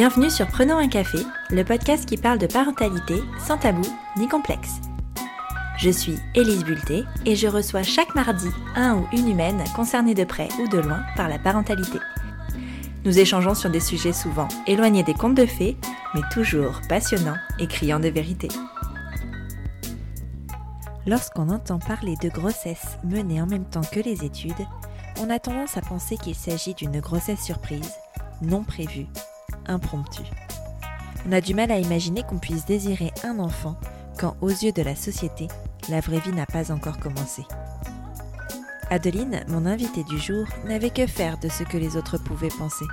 Bienvenue sur Prenons un café, le podcast qui parle de parentalité sans tabou ni complexe. Je suis Élise Bulté et je reçois chaque mardi un ou une humaine concernée de près ou de loin par la parentalité. Nous échangeons sur des sujets souvent éloignés des contes de fées, mais toujours passionnants et criants de vérité. Lorsqu'on entend parler de grossesse menée en même temps que les études, on a tendance à penser qu'il s'agit d'une grossesse surprise, non prévue, impromptue. On a du mal à imaginer qu'on puisse désirer un enfant quand, aux yeux de la société, la vraie vie n'a pas encore commencé. Adeline, mon invitée du jour, n'avait que faire de ce que les autres pouvaient penser.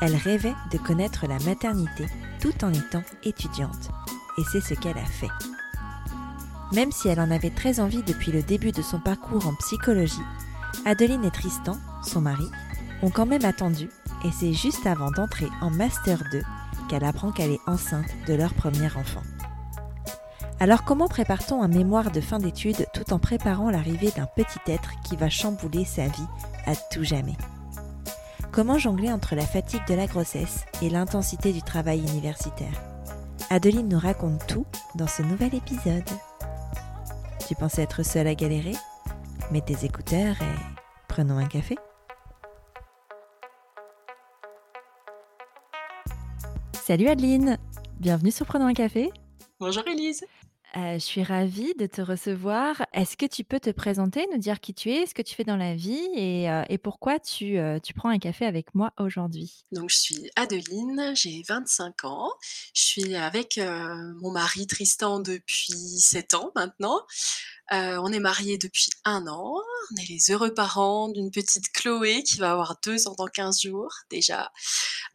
Elle rêvait de connaître la maternité tout en étant étudiante, et c'est ce qu'elle a fait. Même si elle en avait très envie depuis le début de son parcours en psychologie, Adeline et Tristan, son mari, ont quand même attendu, et c'est juste avant d'entrer en Master 2 qu'elle apprend qu'elle est enceinte de leur premier enfant. Alors comment prépare-t-on un mémoire de fin d'études tout en préparant l'arrivée d'un petit être qui va chambouler sa vie à tout jamais? Comment jongler entre la fatigue de la grossesse et l'intensité du travail universitaire? Adeline nous raconte tout dans ce nouvel épisode. Tu pensais être seule à galérer? Mets tes écouteurs et prenons un café. Salut Adeline, bienvenue sur Prenons un café. Bonjour Elise. Euh, je suis ravie de te recevoir. Est-ce que tu peux te présenter, nous dire qui tu es, ce que tu fais dans la vie et, euh, et pourquoi tu, euh, tu prends un café avec moi aujourd'hui? Donc je suis Adeline, j'ai 25 ans. Je suis avec mon mari Tristan depuis 7 ans maintenant. Euh, on est mariés depuis un an. On est les heureux parents d'une petite Chloé qui va avoir deux ans dans 15 jours déjà.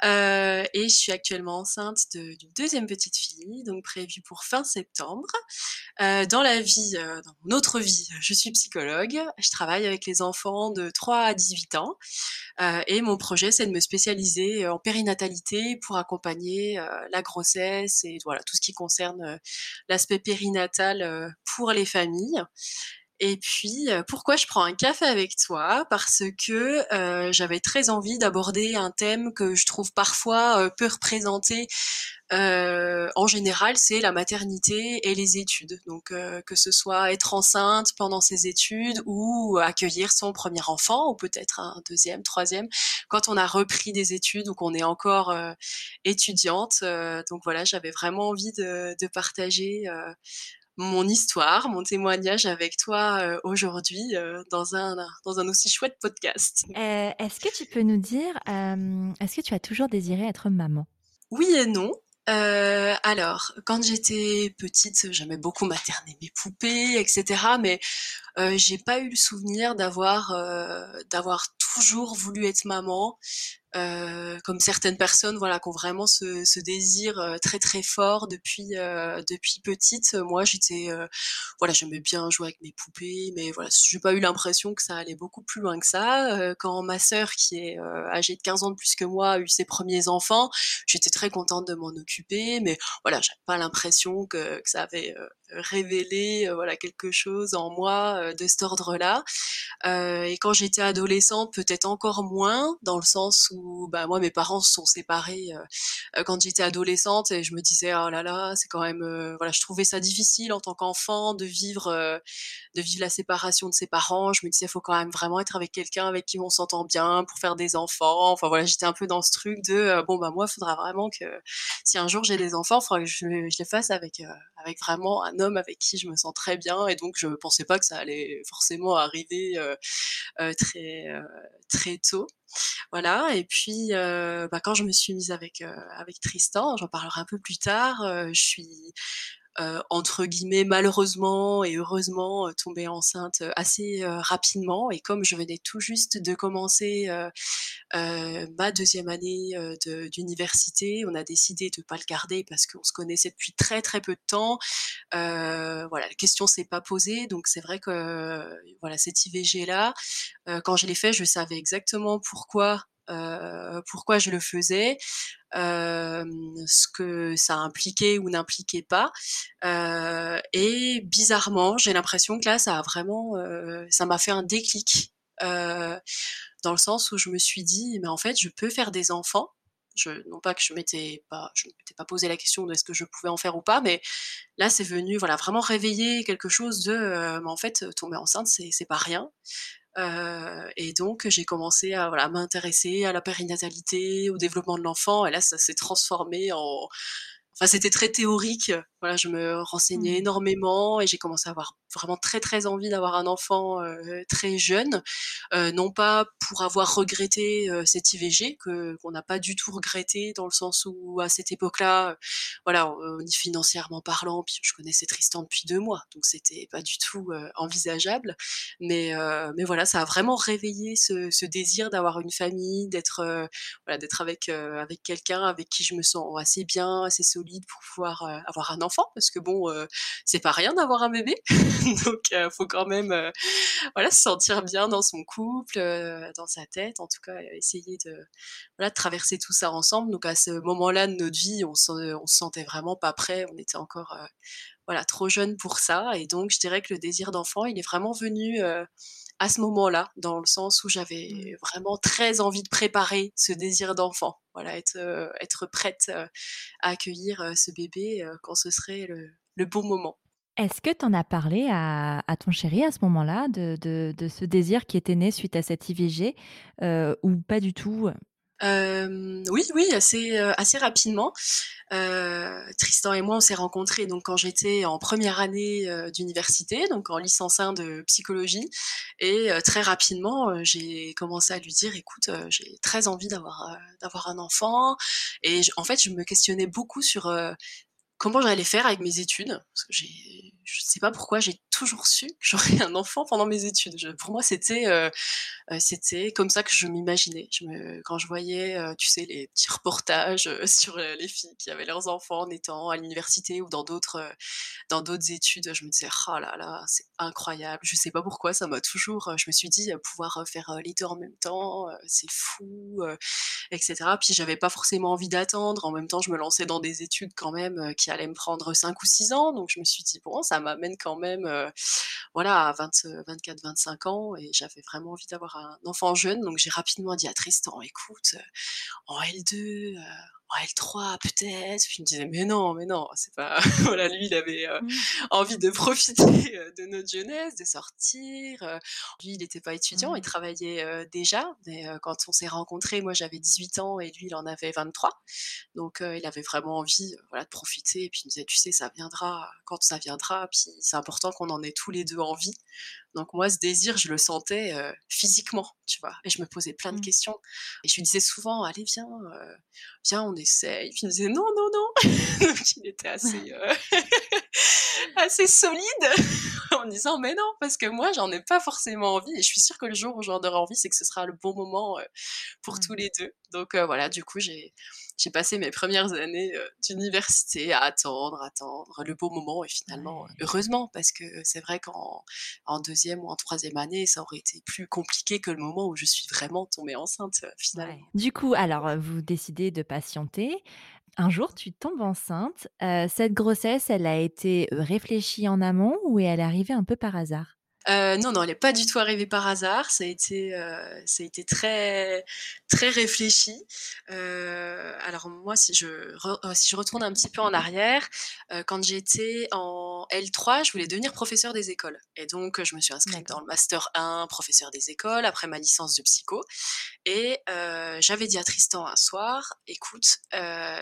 Euh, et je suis actuellement enceinte d'une deuxième petite fille, donc prévue pour fin septembre. Euh, dans la vie, dans mon autre vie, je suis psychologue. Je travaille avec les enfants de 3 à 18 ans. et mon projet, c'est de me spécialiser en périnatalité pour accompagner la grossesse et voilà tout ce qui concerne l'aspect périnatal pour les familles. Et puis, euh, pourquoi je prends un café avec toi? Parce que euh, j'avais très envie d'aborder un thème que je trouve parfois euh, peu représenté. en général, c'est la maternité et les études. Donc, que ce soit être enceinte pendant ses études ou accueillir son premier enfant, ou peut-être un deuxième, troisième, quand on a repris des études ou qu'on est encore étudiante. donc voilà, j'avais vraiment envie de, de partager mon histoire, mon témoignage avec toi euh, aujourd'hui euh, dans, un, dans un aussi chouette podcast. Euh, est-ce que tu peux nous dire, est-ce que tu as toujours désiré être maman? Oui et non. alors, quand j'étais petite, j'aimais beaucoup materner mes poupées, etc. Mais j'ai pas eu le souvenir d'avoir d'avoir toujours voulu être maman. Euh, comme certaines personnes voilà qui ont vraiment ce, ce désir euh, très très fort depuis euh, depuis petite. Moi j'étais voilà j'aimais bien jouer avec mes poupées mais voilà j'ai pas eu l'impression que ça allait beaucoup plus loin que ça. Quand ma sœur qui est âgée de 15 ans de plus que moi a eu ses premiers enfants j'étais très contente de m'en occuper mais voilà j'avais pas l'impression que, que ça avait révélé voilà quelque chose en moi de cet ordre là et quand j'étais adolescente peut-être encore moins dans le sens où bah moi mes parents se sont séparés euh, euh, quand j'étais adolescente et je me disais oh là là c'est quand même euh, voilà je trouvais ça difficile en tant qu'enfant de vivre de vivre la séparation de ses parents. Je me disais il faut quand même vraiment être avec quelqu'un avec qui on s'entend bien pour faire des enfants enfin voilà j'étais un peu dans ce truc de bon bah moi il faudra vraiment que si un jour j'ai des enfants il faudra que je, je, les fasse avec avec vraiment un homme avec qui je me sens très bien et donc je pensais pas que ça allait forcément arriver très très tôt voilà, et puis bah, quand je me suis mise avec, avec Tristan, j'en parlerai un peu plus tard, je suis euh, entre guillemets malheureusement et heureusement euh, tombée enceinte euh, assez rapidement et comme je venais tout juste de commencer ma deuxième année d'université, on a décidé de pas le garder parce qu'on se connaissait depuis très très peu de temps. voilà, la question s'est pas posée, donc c'est vrai que voilà cette IVG là, quand je l'ai fait, je savais exactement pourquoi pourquoi je le faisais, ce que ça impliquait ou n'impliquait pas. et bizarrement, j'ai l'impression que là, ça a vraiment, ça m'a fait un déclic. dans le sens où je me suis dit, mais en fait, je peux faire des enfants non pas que je m'étais pas, je m'étais pas posé la question de est-ce que je pouvais en faire ou pas, mais là c'est venu, voilà, vraiment réveiller quelque chose de, en fait, tomber enceinte, c'est, c'est pas rien. Euh, et donc j'ai commencé à voilà, m'intéresser à la périnatalité, au développement de l'enfant, et là ça s'est transformé en Enfin, c'était très théorique. Voilà, je me renseignais mmh. énormément et j'ai commencé à avoir vraiment très très envie d'avoir un enfant euh, très jeune, euh, non pas pour avoir regretté euh, cette IVG que qu'on n'a pas du tout regretté dans le sens où à cette époque-là, voilà, financièrement parlant, puis je connaissais Tristan depuis deux mois, donc c'était pas du tout envisageable. Mais mais voilà, ça a vraiment réveillé ce, ce désir d'avoir une famille, d'être voilà, d'être avec avec quelqu'un avec qui je me sens assez bien, assez solide pour pouvoir avoir un enfant, parce que bon, c'est pas rien d'avoir un bébé. Donc, il faut quand même voilà, se sentir bien dans son couple, dans sa tête. En tout cas, essayer de, voilà, de traverser tout ça ensemble. Donc, à ce moment-là de notre vie, on se, on se sentait vraiment pas prêt. On était encore voilà, trop jeune pour ça. Et donc, je dirais que le désir d'enfant, il est vraiment venu à ce moment-là, dans le sens où j'avais mmh. vraiment très envie de préparer ce désir d'enfant. Voilà, être, être prête à accueillir ce bébé quand ce serait le, le bon moment. Est-ce que tu en as parlé à, ton chéri à ce moment-là, de, ce désir qui était né suite à cette IVG, euh, ou pas du tout? Oui, oui, assez, euh, assez rapidement. Euh, Tristan et moi, on s'est rencontrés donc quand j'étais en première année d'université, donc en licence 1 de psychologie, et très rapidement, j'ai commencé à lui dire, écoute, j'ai très envie d'avoir d'avoir un enfant, et en fait, je me questionnais beaucoup sur comment j'allais faire avec mes études. Parce que je sais pas pourquoi j'ai toujours su que j'aurais un enfant pendant mes études. pour moi, c'était euh, euh, c'était comme ça que je m'imaginais. Quand je voyais, euh, tu sais, les petits reportages sur les filles qui avaient leurs enfants en étant à l'université ou dans d'autres dans études, je me disais, oh là là, c'est incroyable. Je sais pas pourquoi, ça m'a toujours. Je me suis dit, pouvoir faire les deux en même temps, c'est fou, etc. Puis j'avais pas forcément envie d'attendre. En même temps, je me lançais dans des études quand même qui allaient me prendre 5 ou 6 ans. Donc je me suis dit, bon, ça m'amène quand même voilà, à 24, 25 ans, et j'avais vraiment envie d'avoir un enfant jeune, donc j'ai rapidement dit à Tristan, écoute, en L2, en L3 peut-être. Puis il me disait mais non, mais non, c'est pas. voilà, lui il avait mmh. envie de profiter de notre jeunesse, de sortir. lui il n'était pas étudiant, il mmh. travaillait déjà. Mais quand on s'est rencontrés, moi j'avais 18 ans et lui il en avait 23. Donc il avait vraiment envie, voilà, de profiter. Et puis il me disait tu sais ça viendra quand ça viendra. Puis c'est important qu'on en ait tous les deux envie. Donc moi, ce désir, je le sentais physiquement, tu vois. Et je me posais plein de mmh. questions. Et je lui disais souvent, allez, viens, viens, on essaye. Puis il me disait, non, non, non. Donc il était assez, assez solide en me disant, mais non, parce que moi, j'en ai pas forcément envie. Et je suis sûre que le jour où j'en aurai envie, c'est que ce sera le bon moment pour mmh. tous les deux. Donc voilà, du coup, j'ai j'ai passé mes premières années d'université à attendre, attendre le beau moment et finalement, heureusement, parce que c'est vrai qu'en en deuxième ou en troisième année, ça aurait été plus compliqué que le moment où je suis vraiment tombée enceinte finalement. Du coup, alors vous décidez de patienter. Un jour, tu tombes enceinte. cette grossesse, elle a été réfléchie en amont ou elle est arrivée un peu par hasard? Euh, non, non, elle n'est pas du tout arrivée par hasard. Ça a été, euh, ça a été très, très réfléchi. Euh, alors moi, si je, si je retourne un petit peu en arrière, quand j'étais en L3, je voulais devenir professeur des écoles. Et donc, je me suis inscrite dans le master 1, professeur des écoles, après ma licence de psycho. Et j'avais dit à Tristan un soir, écoute,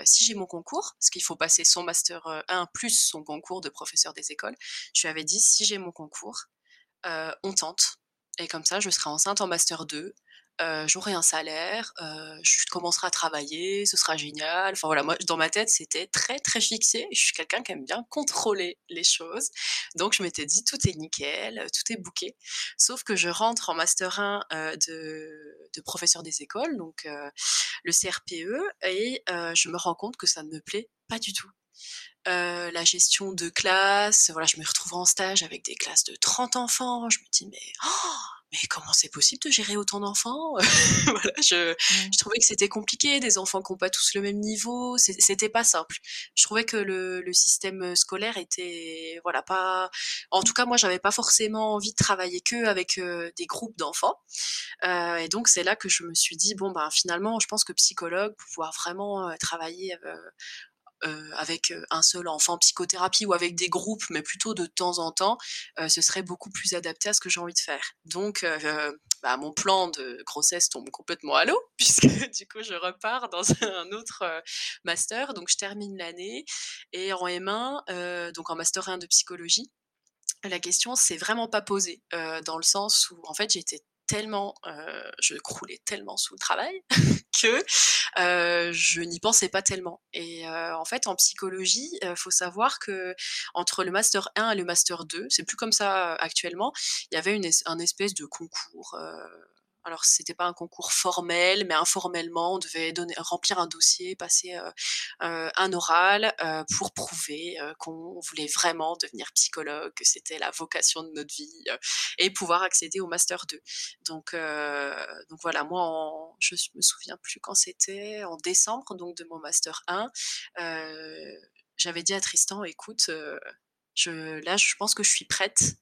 si j'ai mon concours, parce qu'il faut passer son master 1 plus son concours de professeur des écoles, je lui avais dit, si j'ai mon concours, euh, on tente. Et comme ça, je serai enceinte en master 2. Euh, j'aurai un salaire, euh, je commencerai à travailler, ce sera génial. Enfin voilà, moi dans ma tête c'était très très fixé. Je suis quelqu'un qui aime bien contrôler les choses, donc je m'étais dit tout est nickel, tout est bouqué. Sauf que je rentre en master 1 de, de, professeur des écoles, donc le CRPE, et je me rends compte que ça ne me plaît pas du tout. Euh, la gestion de classe. Voilà, je me retrouve en stage avec des classes de 30 enfants. Je me dis, mais oh, mais comment c'est possible de gérer autant d'enfants Voilà, je, je trouvais que c'était compliqué, des enfants qui ont pas tous le même niveau, c'était pas simple. Je trouvais que le le système, scolaire était, voilà, pas en tout cas, moi, j'avais pas forcément envie de travailler qu'avec, heu, des groupes d'enfants, heu et donc c'est là que je me suis dit: «Bon, ben, finalement, je pense que psychologue, pouvoir vraiment, travailler, heu, avec, heu, un seul enfant, psychothérapie ou avec des groupes, mais plutôt de temps en temps, heu, ce serait beaucoup plus adapté à ce que j'ai envie de faire. Donc bah, mon plan de grossesse tombe complètement à l'eau puisque du coup je repars dans un autre, master. Donc je termine l'année et en M1, heu, donc en master 1 de psychologie, la question s'est vraiment pas posée, dans le sens où en fait j'étais tellement, je croulais tellement sous le travail que, je n'y pensais pas tellement. Et en fait, en psychologie, heu, faut savoir qu'entre le master 1 et le master 2, c'est plus comme ça, actuellement, il y avait une un espèce de concours, alors c'était pas un concours formel, mais informellement, on devait remplir un dossier, passer, heu heu, un oral, heu, pour prouver, qu'on voulait vraiment devenir psychologue, que c'était la vocation de notre vie, et pouvoir accéder au master 2. Donc donc voilà, moi en je me souviens plus quand c'était, en décembre donc de mon master 1, heu, j'avais dit à Tristan: «Écoute, je là, je pense que je suis prête,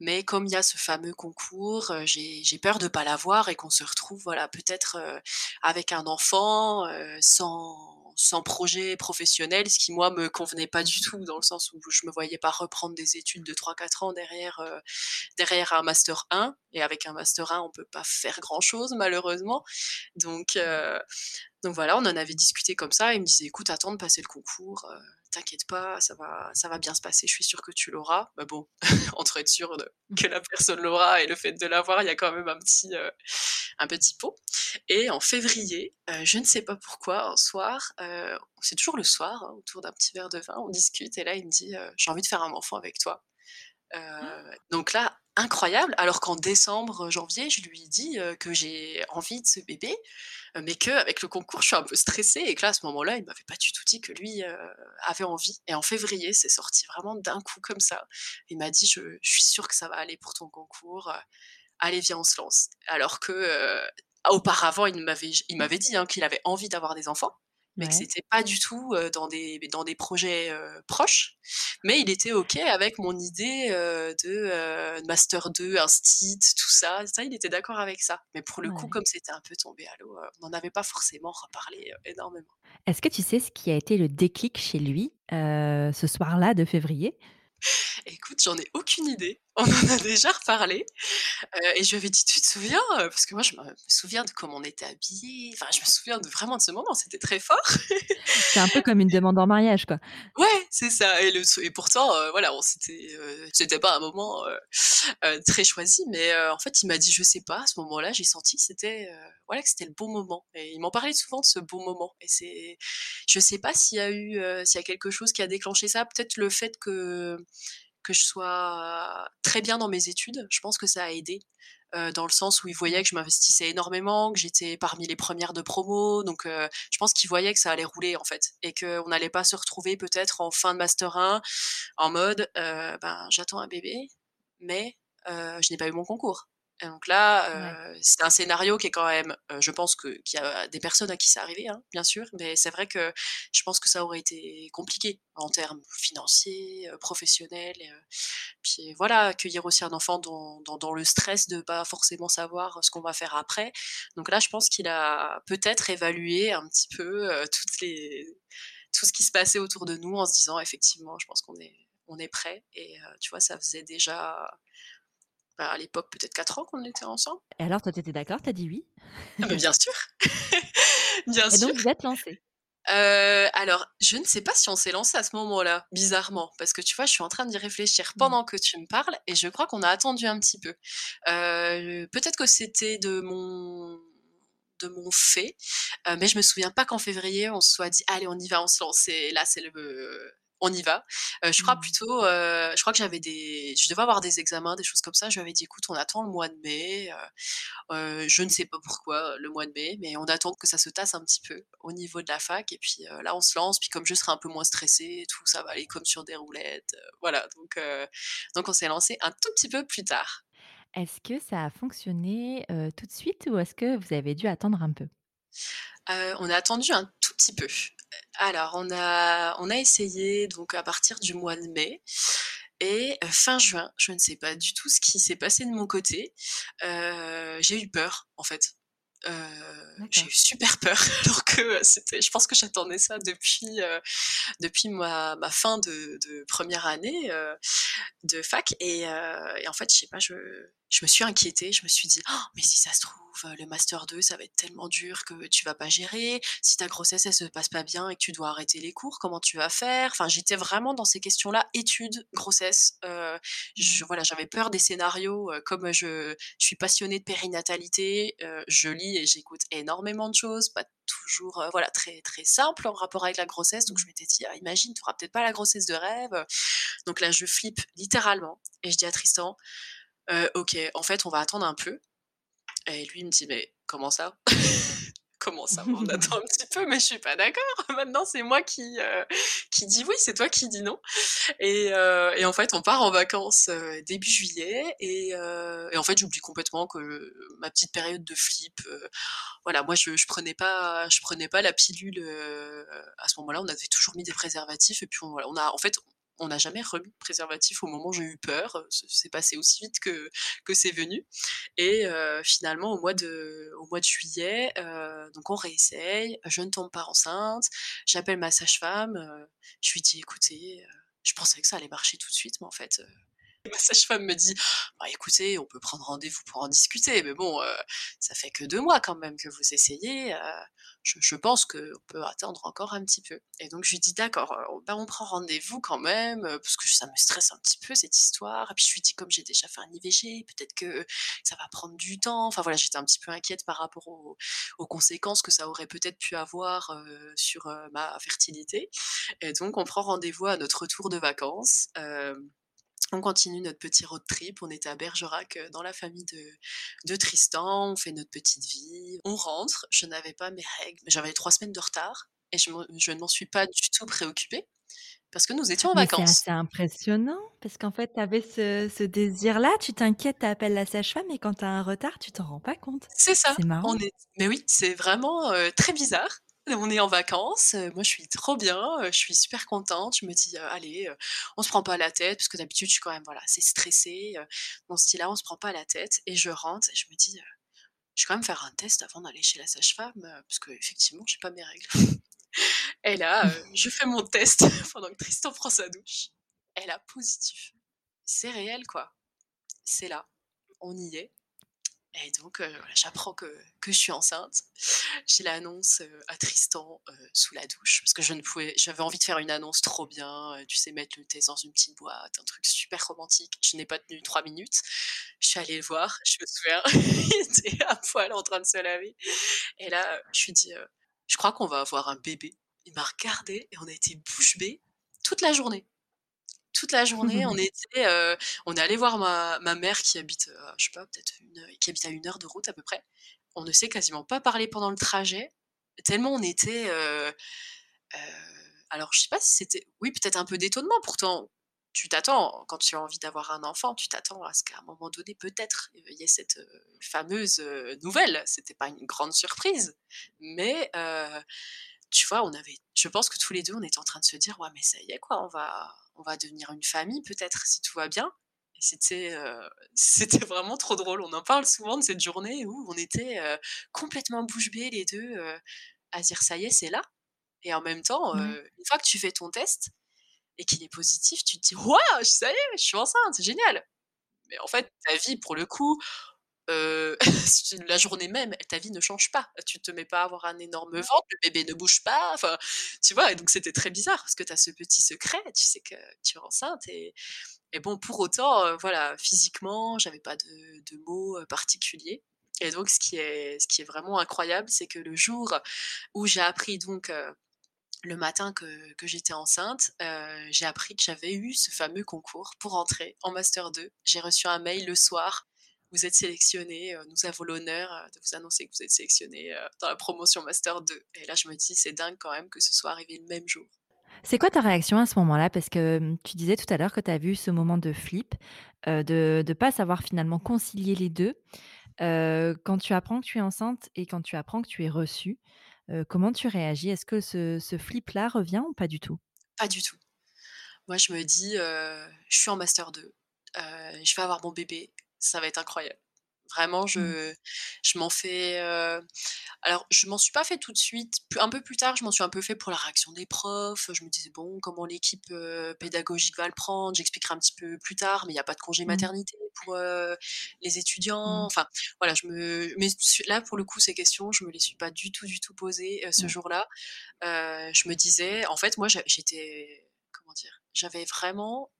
mais comme il y a ce fameux concours, heu, j'ai peur de pas l'avoir et qu'on se retrouve, voilà, peut-être, heu, avec un enfant, heu, sans sans projet professionnel», ce qui moi me convenait pas du tout dans le sens où je me voyais pas reprendre des études de 3-4 ans derrière, derrière un master 1 et avec un master 1, on peut pas faire grand chose malheureusement. Donc donc voilà, on en avait discuté comme ça. Il me disait: «Écoute, attends de passer le concours, t'inquiète pas, ça va ça va bien se passer, je suis sûr que tu l'auras». Mais bon, entre être sûr de que la personne l'aura et le fait de l'avoir, il y a quand même un petit, heu, un petit pot et en février, heu, je ne sais pas pourquoi, un soir, heu, c'est toujours le soir, hein, autour d'un petit verre de vin, on discute et là il me dit, «J'ai envie de faire un enfant avec toi». Heu, donc là, incroyable, alors qu'en décembre, janvier, je lui dis, heu, que j'ai envie de ce bébé, heu, mais qu'avec le concours, je suis un peu stressée et que là, à ce moment-là, il m'avait pas du tout dit que lui, avait envie et en février, c'est sorti vraiment d'un coup comme ça. Il m'a dit: «Je suis sûr que ça va aller pour ton concours, allez viens, on se lance». Alors que, auparavant, il m'avait j il m'avait dit, hein, qu'il avait envie d'avoir des enfants, mais que Ouais. c'était pas du tout, dans des dans des projets, proches. Mais il était OK avec mon idée, de, master 2, instit, tout ça. Ça, il était d'accord avec ça. Mais pour le coup, comme c'était un peu tombé à l'eau, on n'en avait pas forcément reparlé, énormément. Est-ce que tu sais ce qui a été le déclic chez lui, ce soir-là de février? Écoute, j'en ai aucune idée. On en a déjà reparlé, heu et je lui avais dit: «Tu te souviens?» heu, parce que moi je me souviens de comment on était habillés, enfin je me souviens de vraiment de ce moment, c'était très fort. C'est un peu comme une demande en mariage, quoi. Ouais, c'est ça et le s et pourtant, heu, voilà, on s'était, c'était pas un moment, heu, très choisi, mais en fait, il m'a dit: «Je sais pas, à ce moment-là, j'ai senti que c'était, voilà, que c'était le bon moment» et il m'en parlait souvent de ce bon moment et c'est je sais pas s'il y a eu, s'il y a quelque chose qui a déclenché ça. Peut-être le fait que que je sois très bien dans mes études, je pense que ça a aidé, dans le sens où il voyait Ouais. que je m'investissais énormément, que j'étais parmi les premières de promo, donc je pense qu'il voyait que ça allait rouler, en fait et qu'on n'allait pas se retrouver peut-être en fin de master 1 en mode, ben, j'attends un bébé, mais je n'ai pas eu mon concours et donc là, heu, c'est un scénario qui est quand même, heu, je pense que qu'il y a des personnes à qui c'est arrivé, hein, bien sûr, mais c'est vrai que je pense que ça aurait été compliqué en termes financiers, heu, professionnels et puis voilà, accueillir aussi un enfant dans dans dans le stress de pas forcément savoir ce qu'on va faire après. Donc là, je pense qu'il a peut-être évalué un petit peu, heu, toutes les tout ce qui se passait autour de nous en se disant: «Effectivement, je pense qu'on est on est prêts» et tu vois, ça faisait déjà, bah, à l'époque, peut-être 4 ans qu'on était ensemble. Et alors toi, tu étais d'accord? Tu as dit oui? Ah bah, bien sûr, bien Et sûr. donc vous êtes lancés? Heu, alors, je ne sais pas si on s'est lancé à ce moment-là, bizarrement, parce que tu vois, je suis en train d'y réfléchir Mmh. pendant que tu me parles et je crois qu'on a attendu un petit peu. Heu, peut-être que c'était de mon de mon fait, heu, mais je me souviens pas qu'en février, on se soit dit: «Allez, on y va, on se lance et là, c'est le on y va». Heu, je crois Mmh. plutôt, heu, je crois que j'avais des je devais avoir des examens, des choses comme ça. Je lui avais dit: «Écoute, on attend le mois de mai, heu, je ne sais pas pourquoi, le mois de mai, mais on attend que ça se tasse un petit peu au niveau de la fac et puis, là, on se lance, puis comme je serai un peu moins stressée tout, ça va aller comme sur des roulettes», voilà donc donc on s'est lancé un tout petit peu plus tard. Est-ce que ça a fonctionné, tout de suite ou est-ce que vous avez dû attendre un peu? On a attendu un tout petit peu. Alors on a on a essayé donc à partir du mois de mai et heu, fin juin, je ne sais pas du tout ce qui s'est passé de mon côté, heu, j'ai eu peur en fait. Heu, j'ai eu super peur alors que c'était je pense que j'attendais ça depuis, ma ma fin de de 1 année, de fac et en fait, je sais pas, je je me suis inquiétée. Je me suis dit: «Oh, mais si ça se trouve, heu, le master 2, ça va être tellement dur que tu vas pas gérer. Si ta grossesse, elle se passe pas bien et que tu dois arrêter les cours, comment tu vas faire?» enfin, j'étais vraiment dans ces questions-là, études, grossesse, heu, je Ouais. voilà, j'avais peur des scénarios, heu, comme je je suis passionnée de périnatalité, je lis et j'écoute énormément de choses, pas toujours, voilà, très, très simples en rapport avec la grossesse, donc je Mmh. m'étais dit: «Ah imagine, tu auras peut-être pas la grossesse de rêve», donc là, je flippe littéralement et je dis à Tristan: «Heu, OK, en fait, on va attendre un peu» et lui, il me dit: «Mais comment ça? Comment ça, on attend un petit peu? Mais je suis pas d'accord. Maintenant, c'est moi qui, heu, qui dis oui, c'est toi qui dis non» et heu et en fait, on part en vacances, début juillet et et en fait, j'oublie complètement que ma petite période de flip, voilà, moi, je je prenais pas je prenais pas la pilule, à ce moment-là, on avait toujours mis des préservatifs et puis on voilà, on a en fait, on n'a jamais remis de préservatif au moment où j'ai eu peur, heu, c'est passé aussi vite que que c'est venu. Et heu, finalement, au mois de au mois de juillet, heu, donc on réessaye, je ne tombe pas enceinte, j'appelle ma sage-femme, je lui dis: «Écoutez, je pensais que ça allait marcher tout de suite, mais en fait, heu» ma sage-femme me dit: «Bah, écoutez, on peut prendre rendez-vous pour en discuter, mais bon, heu, ça fait que 2 mois quand même que vous essayez, heu, je je pense qu'on peut attendre encore un petit peu» et donc je lui dis: «D'accord, heu, bah, on prend rendez-vous quand même, parce que ça me stresse un petit peu cette histoire» et puis je lui dis: «Comme j'ai déjà fait un IVG, peut-être que ça va prendre du temps», enfin voilà, j'étais un petit peu inquiète par rapport aux conséquences que ça aurait peut-être pu avoir, sur, ma fertilité. Et donc on prend rendez-vous à notre retour de vacances, on continue notre petit road trip. On était à Bergerac, heu, dans la famille de de Tristan, on fait notre petite vie, on rentre, je n'avais pas mes règles, j'avais 3 semaines de retard et je ne m'en suis pas du tout préoccupée parce que nous étions en Mais c'est vacances. assez impressionnant parce qu'en fait, tu avais ce ce désir-là, tu t'inquiètes, tu appelles la sage-femme et quand tu as un retard, tu t'en rends pas compte. C'est ça, C'est on marrant. est mais oui, c'est vraiment, heu, très bizarre. On est en vacances, heu, moi je suis trop bien, heu, je suis super contente, je me dis: «Heu, allez, on se prend pas la tête» parce que d'habitude je suis quand même, voilà, assez stressée, heu, dans ce style-là, on se prend pas la tête et je rentre et je me dis, «Je vais quand même faire un test avant d'aller chez la sage-femme, parce qu'effectivement j'ai pas mes règles» et là, je fais mon test pendant que Tristan prend sa douche et là, positif. C'est réel, quoi. C'est là, on y est et donc voilà, j'apprends que je suis enceinte. Je l'annonce, heu, à Tristan, heu, sous la douche parce que je ne pouvais j'avais envie de faire une annonce trop bien, tu sais, mettre le test dans une petite boîte, un truc super romantique. Je n'ai pas tenu 3 minutes. Je suis allée le voir, je me souviens, il était à poil en train de se laver et là, je lui dis, «Je crois qu'on va avoir un bébé». Il m'a regardée et on a été bouche bée toute la journée. Toute la journée, on était, heu, on est allé voir ma ma mère qui habite, heu, je sais pas, peut-être une heure qui habite à 1 heure de route à peu près. On ne s'est quasiment pas parlé pendant le trajet, tellement on était, alors je sais pas si c'était oui, peut-être un peu d'étonnement pourtant. Tu t'attends, quand tu as envie d'avoir un enfant, tu t'attends à ce qu'à un moment donné, peut-être, il y ait cette, fameuse, nouvelle. C'était pas une grande surprise, mais tu vois, on avait je pense que tous les 2, on était en train de se dire: «Ouais, mais ça y est quoi, on va on va devenir une famille peut-être si tout va bien» et c'était, vraiment trop drôle. On en parle souvent de cette journée où on était, heu, complètement bouche bée les 2, heu, à se dire: «Ça y est, c'est là» et en même temps, Ouais. heu, une fois que tu fais ton test et qu'il est positif, tu te dis: «Waouh, ça y est, je suis enceinte, c'est génial!» mais en fait, ta vie pour le coup, heu, la journée même, ta vie ne change pas. Tu te mets pas à avoir un énorme ventre, le bébé ne bouge pas, enfin, tu vois? Et donc c'était très bizarre parce que tu as ce petit secret, tu sais que tu es enceinte et et bon, pour autant, heu, voilà, physiquement, j'avais pas de de maux, heu, particuliers et donc ce qui est ce qui est vraiment incroyable, c'est que le jour où j'ai appris donc, heu, le matin que que j'étais enceinte, j'ai appris que j'avais eu ce fameux concours pour entrer en master 2. J'ai reçu un mail le soir: «Vous êtes sélectionnée, heu, nous avons l'honneur, heu, de vous annoncer que vous êtes sélectionnée, heu, dans la promotion master 2» et là, je me dis: «C'est dingue quand même que ce soit arrivé le même jour». C'est quoi ta réaction à ce moment-là? Parce que, mmh, tu disais tout à l'heure que tu as vu ce moment de flip, de de pas savoir finalement concilier les 2. Heu, quand tu apprends que tu es enceinte et quand tu apprends que tu es reçue, comment tu réagis? Est-ce que ce ce flip-là revient ou pas du tout? Pas du tout. Moi, je me dis, «Je suis en master 2, heu, je vais avoir mon bébé, ça va être incroyable». Vraiment, Mmh. je je m'en fais, heu alors je m'en suis pas fait tout de suite, un peu plus tard, je m'en suis un peu fait pour la réaction des profs. Je me disais: «Bon, comment l'équipe, heu, pédagogique va le prendre?» j'expliquerai un petit peu plus tard, mais il y a pas de congé Mmh. maternité pour, heu, les étudiants. Mmh. Enfin, voilà, je me mais là, pour le coup, ces questions, je me les suis pas du tout, du tout posées, ce Ouais. jour-là. Je me disais en fait, moi, j'étais comment dire? J'avais vraiment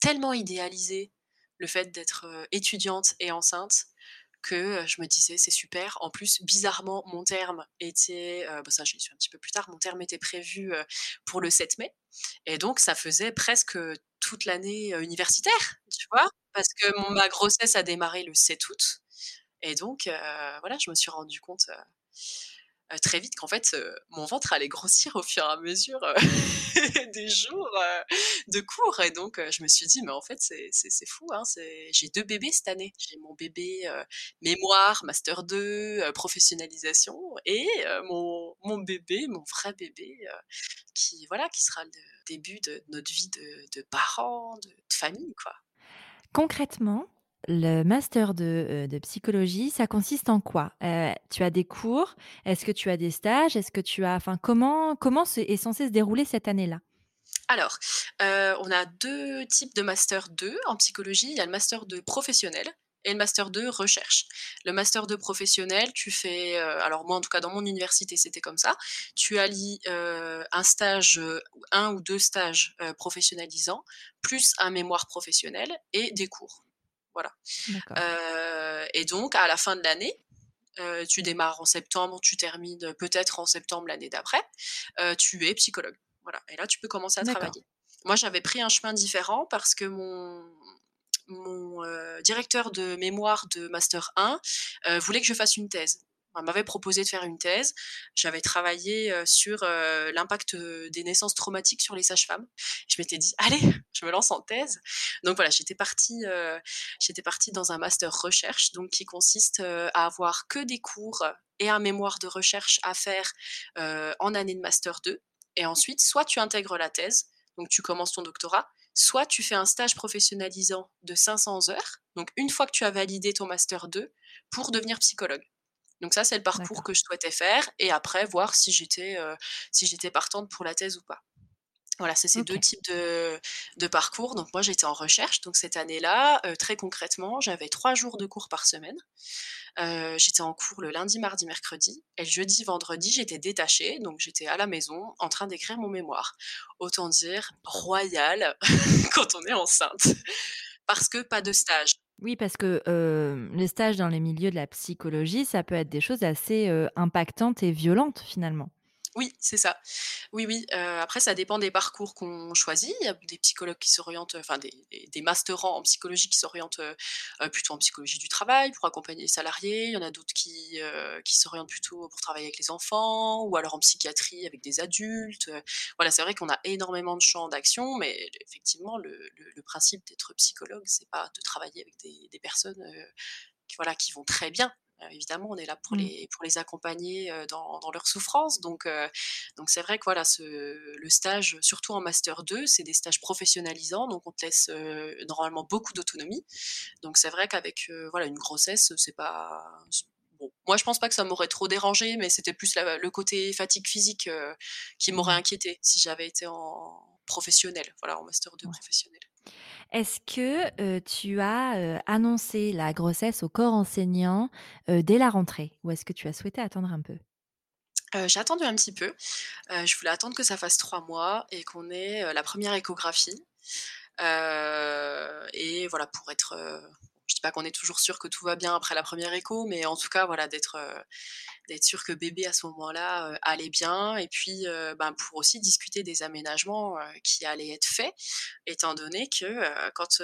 tellement idéalisé le fait d'être, étudiante et enceinte que, je me disais: «C'est super». En plus, bizarrement, mon terme était, heu, bah, ça, j'y suis un petit peu plus tard, mon terme était prévu, pour le 7 mai et donc ça faisait presque, toute l'année, universitaire, tu vois? Parce que ma grossesse a démarré le 7 août et donc voilà, je me suis rendue compte, très vite qu'en fait, mon ventre allait grossir au fur et à mesure, des jours, de cours et donc je me suis dit: «Mais en fait, c'est fou, hein, j'ai 2 bébés cette année». J'ai mon bébé, mémoire, master 2, heu, professionnalisation et mon mon bébé, mon vrai bébé, qui voilà, qui sera le début de notre vie de de parents, de famille, quoi. Concrètement, le master de, de psychologie, ça consiste en quoi? Tu as des cours? Est-ce que tu as des stages? Est-ce que tu as enfin, comment comment est censé se dérouler cette année-là? Alors, heu, on a 2 types de master 2 en psychologie. Il y a le master 2 professionnel et le master 2 recherche. Le master 2 professionnel, tu fais, heu, alors moi en tout cas dans mon université c'était comme ça, tu allies, heu, un stage, 1 ou 2 stages, professionnalisants, plus un mémoire professionnel et des cours. Voilà, et donc à la fin de l'année, tu démarres en septembre, tu termines peut-être en septembre l'année d'après, tu es psychologue. Voilà et là tu peux commencer à travailler. Moi j'avais pris un chemin différent parce que mon mon, heu, directeur de mémoire de master 1, heu, voulait que je fasse une thèse. Enfin m'avait proposé de faire une thèse. J'avais travaillé, heu, sur, l'impact, des naissances traumatiques sur les sages-femmes. Je m'étais dit: «Allez, je me lance en thèse». Donc voilà, j'étais partie, j'étais partie dans un master recherche, donc qui consiste, à avoir que des cours et un mémoire de recherche à faire, en année de master 2 et ensuite soit tu intègres la thèse, donc tu commences ton doctorat, soit tu fais un stage professionnalisant de 500 heures, donc une fois que tu as validé ton master 2 pour devenir psychologue. Donc ça, c'est le parcours que je souhaitais faire et après voir si j'étais, heu, si j'étais partante pour la thèse ou pas. Voilà, c'est ces 2 OK. types de de parcours. Donc moi, j'étais en recherche, donc cette année-là, heu, très concrètement, j'avais 3 jours de cours par semaine. Heu, j'étais en cours le lundi, mardi, mercredi et le jeudi, vendredi, j'étais détachée, donc j'étais à la maison en train d'écrire mon mémoire. Autant dire royal quand on est enceinte parce que pas de stage. Oui, parce que, heu, les stages dans les milieux de la psychologie, ça peut être des choses assez, impactantes et violentes finalement. Oui, c'est ça. Oui, oui, après ça dépend des parcours qu'on choisit. Il y a des psychologues qui s'orientent, enfin des des masterants en psychologie qui s'orientent, plutôt en psychologie du travail pour accompagner les salariés. Il y en a d'autres qui, s'orientent plutôt pour travailler avec les enfants ou alors en psychiatrie avec des adultes, voilà, c'est vrai qu'on a énormément de champs d'action, mais effectivement le principe d'être psychologue, c'est pas de travailler avec des personnes, voilà, qui vont très bien. Heu, évidemment, on est là pour Mmh. les pour les accompagner, dans dans leurs souffrances donc donc c'est vrai que voilà, ce le stage, surtout en master 2, c'est des stages professionnalisants, donc on te laisse, normalement beaucoup d'autonomie. Donc c'est vrai qu'avec, voilà, une grossesse, c'est pas bon, moi je pense pas que ça m'aurait trop dérangé, mais c'était plus la le côté fatigue physique, qui m'aurait Mmh. inquiétée si j'avais été en professionnel, voilà, en master 2 Ouais. professionnel. Est-ce que, heu, tu as, heu, annoncé la grossesse au corps enseignant, heu, dès la rentrée? Ou est-ce que tu as souhaité attendre un peu? J'ai attendu un petit peu, je voulais attendre que ça fasse 3 mois et qu'on ait, la première échographie, et voilà pour être, je dis pas qu'on est toujours sûr que tout va bien après la première écho, mais en tout cas voilà d'être, d'être sûr que bébé à ce moment-là, heu, allait bien et puis, heu, ben, pour aussi discuter des aménagements, qui allaient être faits. Étant donné que, quand,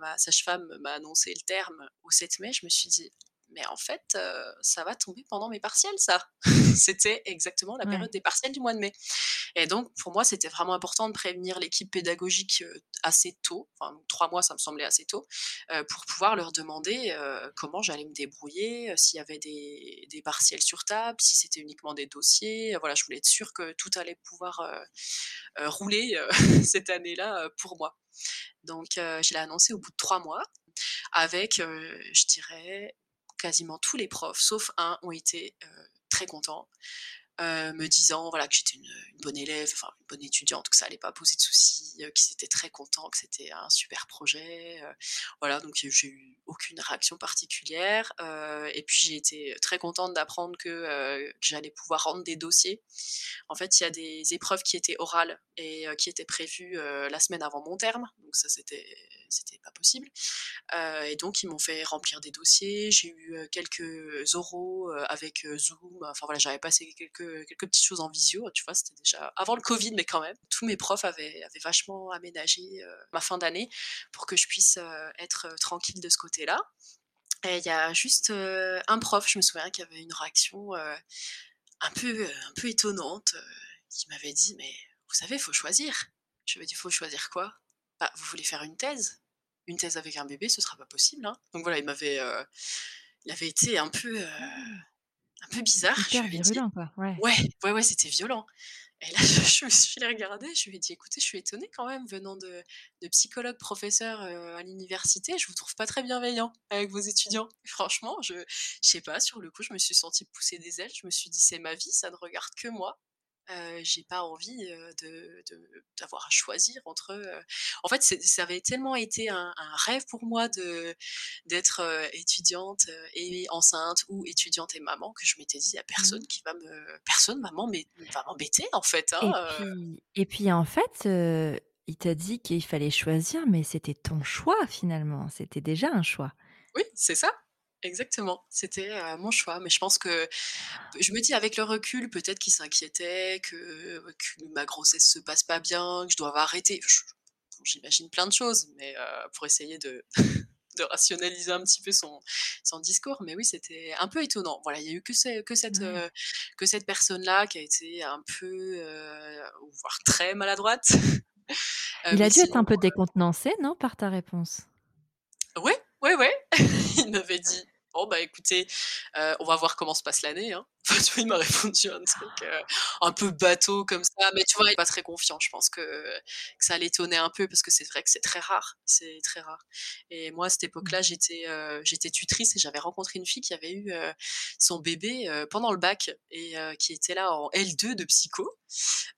ma sage-femme m'a annoncé le terme au 7 mai, je me suis dit: mais en fait, ça va tomber pendant mes partiels, ça. c'était exactement la période des partiels du mois de mai. Et donc, pour moi, c'était vraiment important de prévenir l'équipe pédagogique assez tôt, enfin, trois mois, ça me semblait assez tôt, pour pouvoir leur demander comment j'allais me débrouiller, s'il y avait des, des, partiels sur table, si c'était uniquement des dossiers. Voilà, je voulais être sûre que tout allait pouvoir rouler cette année-là pour moi. Donc, je l'ai annoncé au bout de trois mois, avec, je dirais, quasiment tous les profs, sauf un, ont été très contents. Euh, me disant voilà que j'étais une, bonne élève, enfin une bonne étudiante, que ça allait pas poser de soucis, euh, qu'ils étaient très contents, que c'était un super projet. Euh, voilà, donc j'ai eu aucune réaction particulière. et puis j'ai été très contente d'apprendre que, que j'allais pouvoir rendre des dossiers. En fait, il y a des épreuves qui étaient orales et qui étaient prévues la semaine avant mon terme, donc ça c'était c'était pas possible. et donc ils m'ont fait remplir des dossiers. J'ai eu quelques oraux avec Zoom. Enfin voilà, j'avais passé quelques quelques petites choses en visio, tu vois, c'était déjà avant le Covid, mais quand même. Tous mes profs avaient, vachement aménagé euh, ma fin d'année pour que je puisse euh, être euh, tranquille de ce côté-là. Et il y a juste un prof, je me souviens, qui avait une réaction un, peu, étonnante, qui m'avait dit, mais vous savez, il faut choisir. Je lui ai dit, il faut choisir quoi? Bah, Vous voulez faire une thèse Une thèse avec un bébé, ce sera pas possible. Hein. Donc voilà, il m'avait... il avait été un peu un peu bizarre. Hyper virulent, quoi. Ouais, ouais, ouais, ouais c'était violent. Et là, je, me suis regardée, je lui ai dit, écoutez, je suis étonnée quand même, venant de, de psychologue professeur à l'université, je vous trouve pas très bienveillant avec vos étudiants. franchement, je, je sais pas, sur le coup, je me suis sentie pousser des ailes, je me suis dit, c'est ma vie, ça ne regarde que moi j'ai pas envie de, d'avoir à choisir entre. En fait, ça avait tellement été un, rêve pour moi de d'être étudiante et enceinte ou étudiante et maman que je m'étais dit, il y a personne mmh. qui va me, personne, maman, mais va m'embêter en fait. Hein, et, puis, et puis en fait, il t'a dit qu'il fallait choisir, mais c'était ton choix finalement. C'était déjà un choix. Oui, c'est ça. Exactement, c'était, mon choix, mais je pense que je me dis avec le recul, peut-être qu'il s'inquiétait, que que ma grossesse se passe pas bien, que je dois arrêter. j'imagine plein de choses, mais pour essayer de de rationaliser un petit peu son son discours, mais oui, c'était un peu étonnant. Voilà, il y a eu que que cette, que cette personne-là qui a été un peu, voire très maladroite. Il a dû être un peu décontenancé, non, par ta réponse? Ouais, ouais, ouais. Il m'avait dit Bon, bah écoutez, on va voir comment se passe l'année. Hein. il m'a répondu un truc un peu bateau comme ça, mais tu vois, il est pas très confiant. Je pense que, que ça l'étonnait un peu parce que c'est vrai que c'est très rare, c'est très rare. Et moi, à cette mmh. époque-là, j'étais j'étais tutrice et j'avais rencontré une fille qui avait eu son bébé pendant le bac et qui était là en L2 de psycho.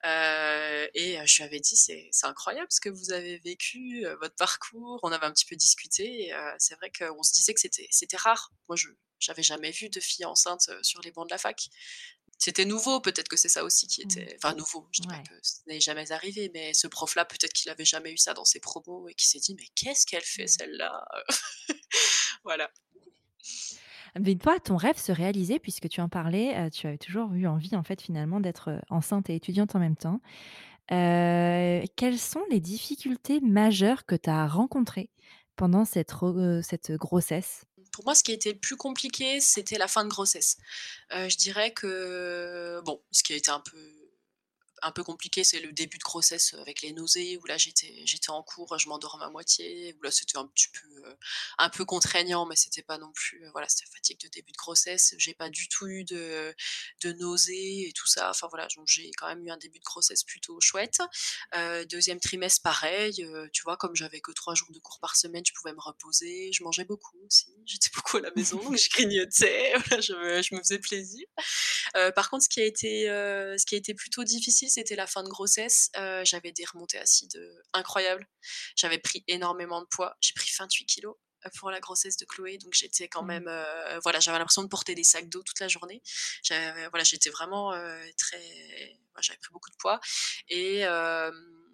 et je lui avais dit, c'est incroyable ce que vous avez vécu, votre parcours. On avait un petit peu discuté. c'est vrai qu'on se disait que c'était rare. Moi, je j'avais jamais vu de fille enceinte sur les bancs de la fac. C'était nouveau, peut-être que c'est ça aussi qui mmh. était. Enfin, nouveau, je dirais que ce n'est jamais arrivé, mais ce prof-là, peut-être qu'il avait jamais eu ça dans ses promos et qui s'est dit, mais qu'est-ce qu'elle fait mmh. celle-là? Voilà. Mais toi, ton rêve se réalisait puisque tu en parlais, tu avais toujours eu envie, en fait, finalement, d'être enceinte et étudiante en même temps. quelles sont les difficultés majeures que tu as rencontrées pendant cette, cette grossesse? Pour moi, ce qui a été le plus compliqué, c'était la fin de grossesse. je dirais que, bon, ce qui a été un peu un peu compliqué, c'est le début de grossesse avec les nausées, où là j'étais, j'étais en cours, je m'endormais à moitié, où là c'était un petit peu, euh, un peu contraignant, mais c'était pas non plus, euh, voilà, c'était fatigue de début de grossesse, j'ai pas du tout eu de, de nausées et tout ça, enfin voilà, donc j'ai quand même eu un début de grossesse plutôt chouette. Euh, deuxième trimestre, pareil, tu vois, comme j'avais que trois jours de cours par semaine, je pouvais me reposer, je mangeais beaucoup aussi, j'étais beaucoup à la maison, donc je grignotais, je, me, je me faisais plaisir. Par contre, ce qui a été, ce qui a été plutôt difficile, c'était la fin de grossesse. j'avais des remontées acides incroyables. J'avais pris énormément de poids. J'ai pris 28 kilos pour la grossesse de Chloé, donc j'étais quand mmh. même, voilà, j'avais l'impression de porter des sacs d'eau toute la journée. Voilà, j'étais vraiment très, j'avais pris beaucoup de poids et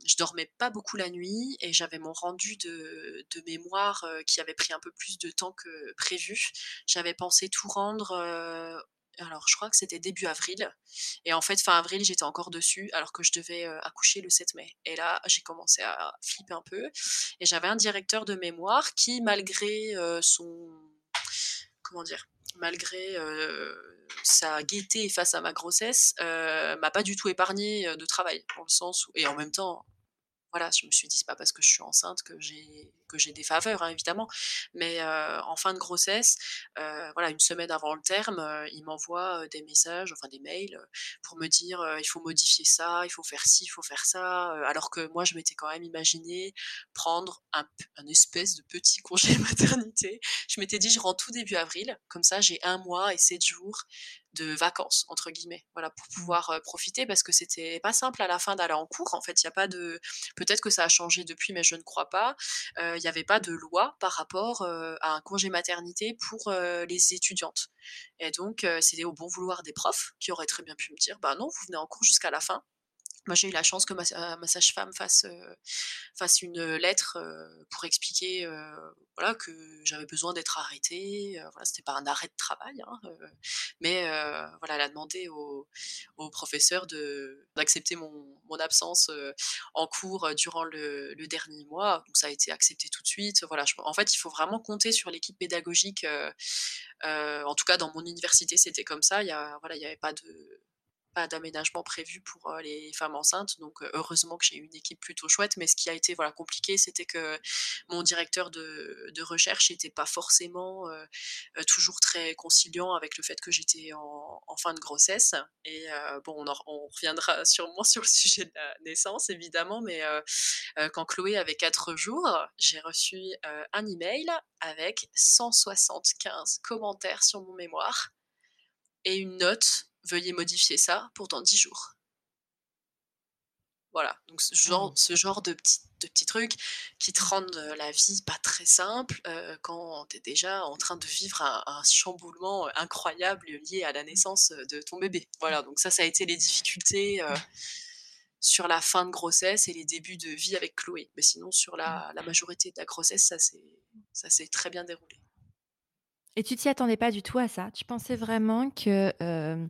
je dormais pas beaucoup la nuit et j'avais mon rendu de, de mémoire qui avait pris un peu plus de temps que prévu. J'avais pensé tout rendre alors je crois que c'était début avril. Et en fait, fin avril, j'étais encore dessus alors que je devais accoucher le 7 mai. Et là, j'ai commencé à flipper un peu. Et j'avais un directeur de mémoire qui, malgré son comment dire, malgré sa gaieté face à ma grossesse, m'a pas du tout épargné de travail, dans le sens où, et en même temps, voilà, je me suis dit: «C'est pas parce que je suis enceinte que j'ai que j'ai des faveurs», hein, évidemment. Mais, en fin de grossesse, voilà, une semaine avant le terme, il m'envoie, des messages, enfin des mails, pour me dire, «Il faut modifier ça, il faut faire ci, il faut faire ça», alors que moi je m'étais quand même imaginé prendre un un espèce de petit congé maternité. Je m'étais dit: «Je rentre tout début avril, comme ça j'ai un mois et 7 jours de «vacances» entre guillemets, voilà, pour Mmh. pouvoir, profiter parce que c'était pas simple à la fin d'aller en cours. En fait, il y a pas de peut-être que ça a changé depuis, mais je ne crois pas. Il y avait pas de loi par rapport, heu, à un congé maternité pour, heu, les étudiantes et donc c'était au bon vouloir des profs qui auraient très bien pu me dire: «Bah non, vous venez en cours jusqu'à la fin». Moi, j'ai eu la chance que ma ma sage-femme fasse, heu, fasse une, lettre, heu, pour expliquer, voilà, que j'avais besoin d'être arrêtée, voilà, c'était pas un arrêt de travail, hein, mais voilà, elle a demandé au au professeur d'accepter mon mon absence, en cours, durant le dernier mois, donc ça a été accepté tout de suite, voilà, en fait, il faut vraiment compter sur l'équipe pédagogique, en tout cas dans mon université, c'était comme ça, il voilà, il y avait pas de pas d'aménagement prévu pour, les femmes enceintes donc heu, heureusement que j'ai une équipe plutôt chouette mais ce qui a été, voilà, compliqué, c'était que mon directeur de recherche était pas forcément, toujours très conciliant avec le fait que j'étais en fin de grossesse. Et bon, on en on reviendra sûrement sur le sujet de la naissance évidemment mais quand Chloé avait 4 jours, j'ai reçu, un email avec 175 commentaires sur mon mémoire et une note: «Veuillez modifier ça pour dans 10 jours». Voilà, donc ce genre ce genre de petits de petits trucs qui te rendent, heu, la vie pas très simple, heu, quand tu es déjà en train de vivre un un chamboulement, heu, incroyable lié à la naissance, de ton bébé. Voilà, donc ça, ça a été les difficultés, sur la fin de grossesse et les débuts de vie avec Chloé. Mais sinon sur Mmh. la la majorité de la grossesse, ça s'est très bien déroulé. Et tu t'y attendais pas du tout à ça? Tu pensais vraiment que, hem,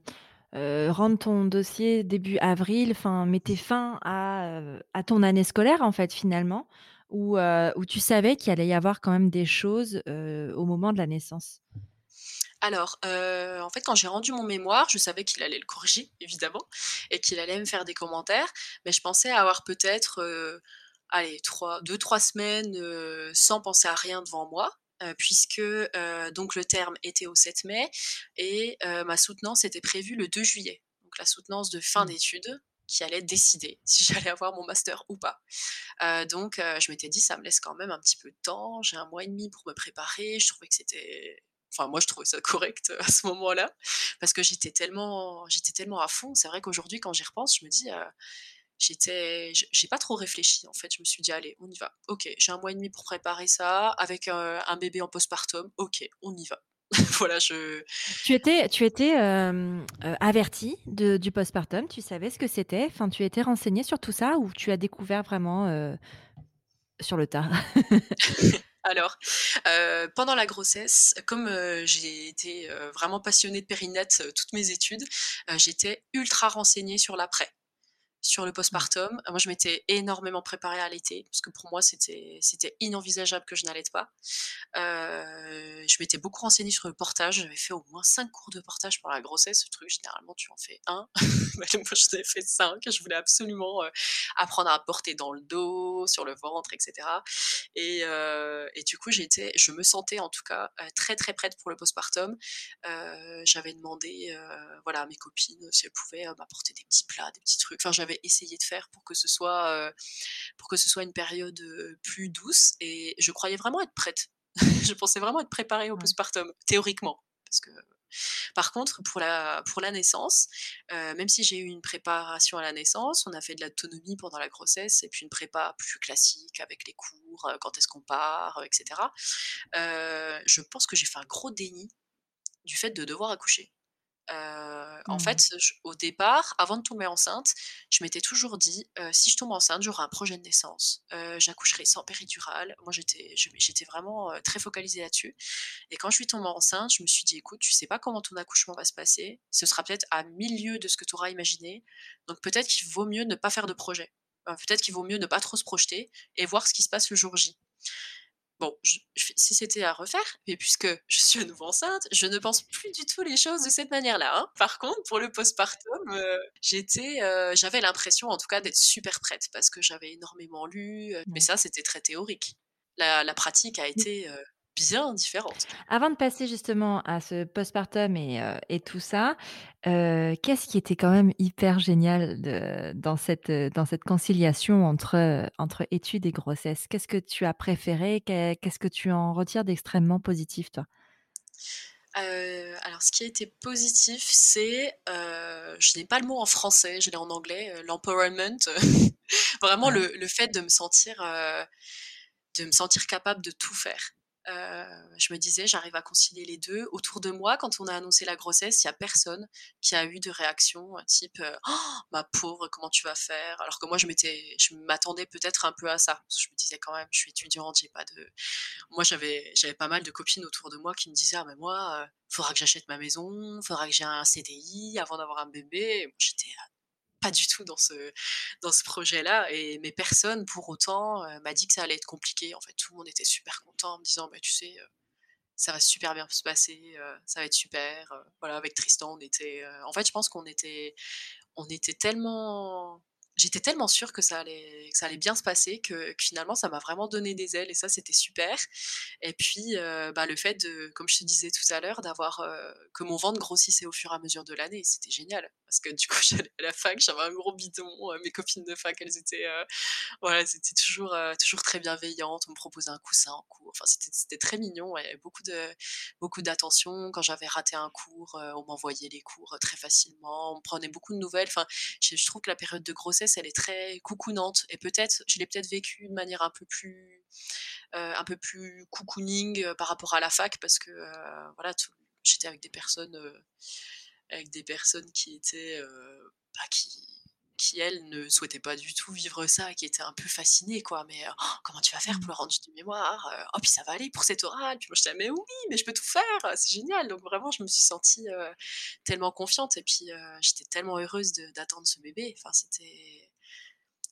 heu, rendre ton dossier début avril, enfin, mettait fin à, heu, à ton année scolaire, en fait, finalement? Ou, tu savais qu'il allait y avoir quand même des choses, au moment de la naissance? Alors, en fait, quand j'ai rendu mon mémoire, je savais qu'il allait le corriger, évidemment et qu'il allait me faire des commentaires, mais je pensais avoir peut-être, allez, trois, deux-trois semaines, heu, sans penser à rien devant moi, puisque, heu, donc le terme était au 7 mai et heu, ma soutenance était prévue le 2 juillet. Donc la soutenance de fin Mmh. d'études qui allait décider si j'allais avoir mon master ou pas. Donc je m'étais dit: «Ça me laisse quand même un petit peu de temps, j'ai un mois et demi pour me préparer». Je trouvais que c'était enfin moi je trouvais ça correct, à ce moment-là, parce que j'étais tellement j'étais tellement à fond. C'est vrai qu'aujourd'hui quand j'y repense, je me dis, j'étais j'ai pas trop réfléchi en fait. Je me suis dit: «Allez, on y va. OK, j'ai un mois et demi pour préparer ça avec, heu, un bébé en postpartum. OK, on y va». Voilà, je Tu étais tu étais, avertie de du postpartum? Tu savais ce que c'était? Enfin, tu étais renseignée sur tout ça ou tu as découvert vraiment, heu, sur le tard? alors, heu, pendant la grossesse, comme, j'ai été, vraiment passionnée de périnette, toutes mes études, j'étais ultra renseignée sur l'après. Sur le Mmh. postpartum, moi je m'étais énormément préparée à l'été parce que pour moi c'était inenvisageable que je n'allaite pas. Heu, je m'étais beaucoup renseignée sur le portage, j'avais fait au moins 5 cours de portage pendant la grossesse, ce truc généralement tu en fais 1, moi j'en ai fait 5, je voulais absolument, heu, apprendre à porter dans le dos, sur le ventre et cetera et heu et du coup j'étais je me sentais en tout cas, très, très prête pour le postpartum. J'avais demandé, voilà à mes copines si elles pouvaient, m'apporter des petits plats, des petits trucs, enfin j'avais essayé de faire pour que ce soit, heu, pour que ce soit une période, heu, plus douce et je croyais vraiment être prête. Je pensais vraiment être préparée au postpartum, théoriquement. Parce que par contre, pour la pour la naissance, heu, même si j'ai eu une préparation à la naissance, on a fait de l'autonomie pendant la grossesse et puis une prépa plus classique avec les cours, quand est-ce qu'on part, heu et cetera. Heu, je pense que j'ai fait un gros déni du fait de devoir accoucher. En fait, Mmh. au départ, avant de tomber enceinte, je m'étais toujours dit, «Si je tombe enceinte, j'aurai un projet de naissance, j'accoucherai sans péridurale». Moi, j'étais vraiment, très focalisée là-dessus et quand je suis tombée enceinte, je me suis dit: «Écoute, tu sais pas comment ton accouchement va se passer, ce sera peut-être à 1000 lieues de ce que tu auras imaginé, donc peut-être qu'il vaut mieux ne pas faire de projet. Peut-être qu'il vaut mieux ne pas trop se projeter et voir ce qui se passe le jour J». bon, si c'était à refaire, mais puisque je suis à nouveau enceinte, je ne pense plus du tout les choses de cette manière-là. Hein. Par contre, pour le postpartum, euh, j'étais, euh, j'avais l'impression, en tout cas, d'être super prête parce que j'avais énormément lu. mais ça, c'était très théorique. La, la pratique a été bien différente. Avant de passer justement à ce postpartum et, euh, et tout ça, euh, qu'est-ce qui était quand même hyper génial de, dans, cette, dans cette conciliation entre, entre études et grossesse? Qu'est-ce que tu as préféré? Qu'est-ce que tu en retires d'extrêmement positif, toi? Euh, alors, ce qui a été positif, c'est, je n'ai pas le mot en français, je l'ai en anglais, l'empowerment. Vraiment le, le, fait de me sentir, de me sentir capable de tout faire. Euh, je me disais, j'arrive à concilier les deux. Autour de moi, quand on a annoncé la grossesse, il n'y a personne qui a eu de réaction type «Oh, ma pauvre, comment tu vas faire? Alors que moi, je m'étais, je m'attendais peut-être un peu à ça. je me disais quand même, je suis étudiante, j'ai pas de. Moi, j'avais, j'avais pas mal de copines autour de moi qui me disaient, ah mais moi, euh, faudra que j'achète ma maison, faudra que j'ai un CDI avant d'avoir un bébé. J'étais pas du tout dans ce, dans ce projet-là. Et mais personne, pour autant, euh, m'a dit que ça allait être compliqué. En fait, tout le monde était super content en me disant, bah, tu sais, euh, ça va super bien se passer, euh, ça va être super. voilà, avec Tristan, on était. en fait, je pense qu'on était, on était tellement j'étais tellement sûre que ça allait, bien se passer que, finalement ça m'a vraiment donné des ailes et ça c'était super. Et puis euh, bah, le fait de, comme je te disais tout à l'heure, d'avoir euh, que mon ventre grossissait au fur et à mesure de l'année, c'était génial parce que du coup j'allais à la fac, j'avais un gros bidon, euh, mes copines de fac elles étaient, voilà, c'était toujours toujours très bienveillantes, on me proposait un coussin en cours, enfin c'était très mignon, et beaucoup de beaucoup d'attention. Quand j'avais raté un cours, on m'envoyait les cours très facilement, on me prenait beaucoup de nouvelles. Enfin, je trouve que la période de grossesse elle est très coucounante. Et peut-être, je l'ai peut-être vécu de manière un peu plus, euh, un peu plus cocooning euh, par rapport à la fac, parce que euh, voilà, j'étais avec des personnes, avec des personnes qui étaient, bah, qui qui, elle, ne souhaitait pas du tout vivre ça, qui était un peu fascinée, quoi. Mais «Oh, comment tu vas faire pour mmh. le rendu du mémoire Oh, puis ça va aller pour cette oral. Puis moi, je disais, mais oui, mais je peux tout faire, c'est génial. Donc vraiment, je me suis sentie tellement confiante. Et puis, j'étais tellement heureuse d'attendre ce bébé. Enfin, c'était,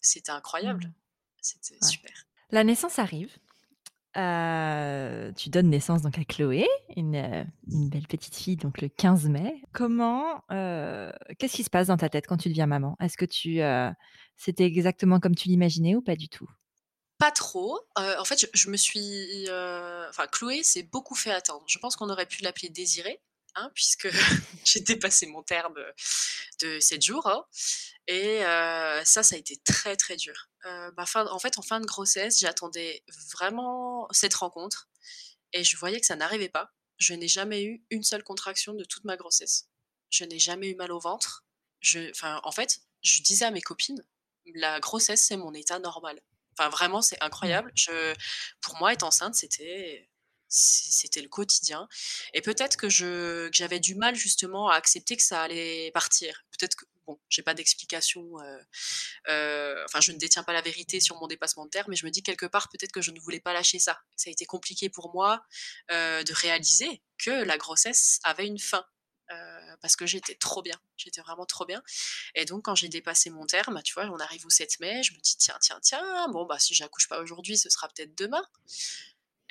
c'était incroyable. Mmh. C'était super. La naissance arrive. Euh, tu donnes naissance donc à Chloé, une, euh, belle petite fille, donc le 15 mai. Comment, euh, qu'est-ce qui se passe dans ta tête quand tu deviens maman? Est-ce que tu, c'était exactement comme tu l'imaginais ou pas du tout? Pas trop. en fait, je, me suis, enfin, Chloé s'est beaucoup fait attendre. Je pense qu'on aurait pu l'appeler Désirée, hein, puisque j'ai dépassé mon terme de 7 jours. Hein. Et ça, ça a été très très dur. Bah, en fait, en fin de grossesse, j'attendais vraiment cette rencontre et je voyais que ça n'arrivait pas. Je n'ai jamais eu une seule contraction de toute ma grossesse. Je n'ai jamais eu mal au ventre. Je, en fait, je disais à mes copines, la grossesse, c'est mon état normal. Enfin, vraiment, c'est mmh. incroyable. Je, pour moi, être enceinte, c'était c'était le quotidien. Et peut-être que j'avais du mal justement à accepter que ça allait partir. Peut-être que bon, j'ai pas d'explication. Euh, euh, enfin, je ne détiens pas la vérité sur mon dépassement de terre, mais je me dis quelque part peut-être que je ne voulais pas lâcher ça. Ça a été compliqué pour moi euh, de réaliser que la grossesse avait une fin. parce que j'étais trop bien, j'étais vraiment trop bien. Et donc quand j'ai dépassé mon terme, tu vois, on arrive au 7 mai, je me dis tiens, tiens, tiens, bon bah si j'accouche pas aujourd'hui, ce sera peut-être demain.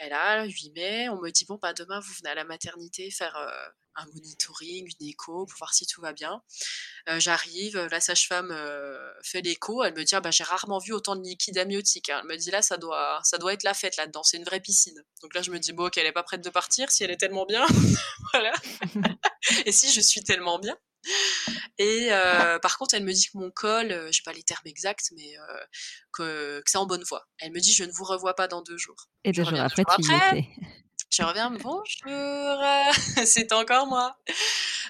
Et là, 8 mai, on me dit bon, bah, demain, vous venez à la maternité faire euh, un monitoring, une écho pour voir si tout va bien. Euh, j'arrive, la sage-femme euh, fait l'écho, elle me dit ah, bah, j'ai rarement vu autant de liquide amniotique. Hein. Elle me dit là, ça doit, ça doit être la fête là-dedans, c'est une vraie piscine. Donc là, je me dis bon, qu'elle n'est pas prête de partir si elle est tellement bien. voilà. Et si je suis tellement bien. Et euh, par contre, elle me dit que mon col, euh, j'ai pas les termes exacts, mais euh, que, c'est en bonne voie. Elle me dit je ne vous revois pas dans deux jours. Et deux jours après, tu y étais. Je reviens, bonjour, c'est encore moi.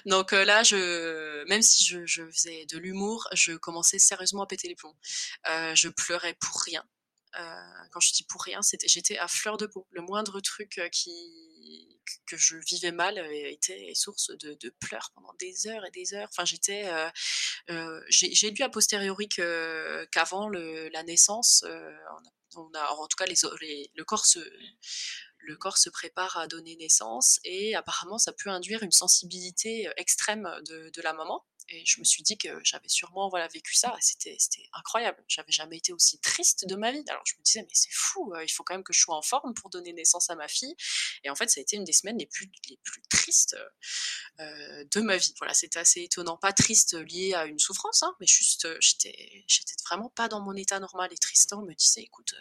Donc là, je, même si je, je faisais de l'humour, je commençais sérieusement à péter les plombs. je pleurais pour rien. Quand je dis pour rien, j'étais à fleur de peau. Le moindre truc qui que je vivais mal était source de, pleurs pendant des heures et des heures. Enfin, j'étais, j'ai lu a posteriori qu'avant la naissance, on a, en tout cas, le corps se prépare à donner naissance et apparemment ça peut induire une sensibilité extrême de, la maman. Et je me suis dit que j'avais sûrement vécu ça. C'était incroyable. J'avais jamais été aussi triste de ma vie. Alors je me disais, mais c'est fou, il faut quand même que je sois en forme pour donner naissance à ma fille. Et en fait, ça a été une des semaines les plus, tristes de ma vie. Voilà, c'était assez étonnant. Pas triste lié à une souffrance, hein, mais juste, j'étais vraiment pas dans mon état normal. Et Tristan me disait, écoute,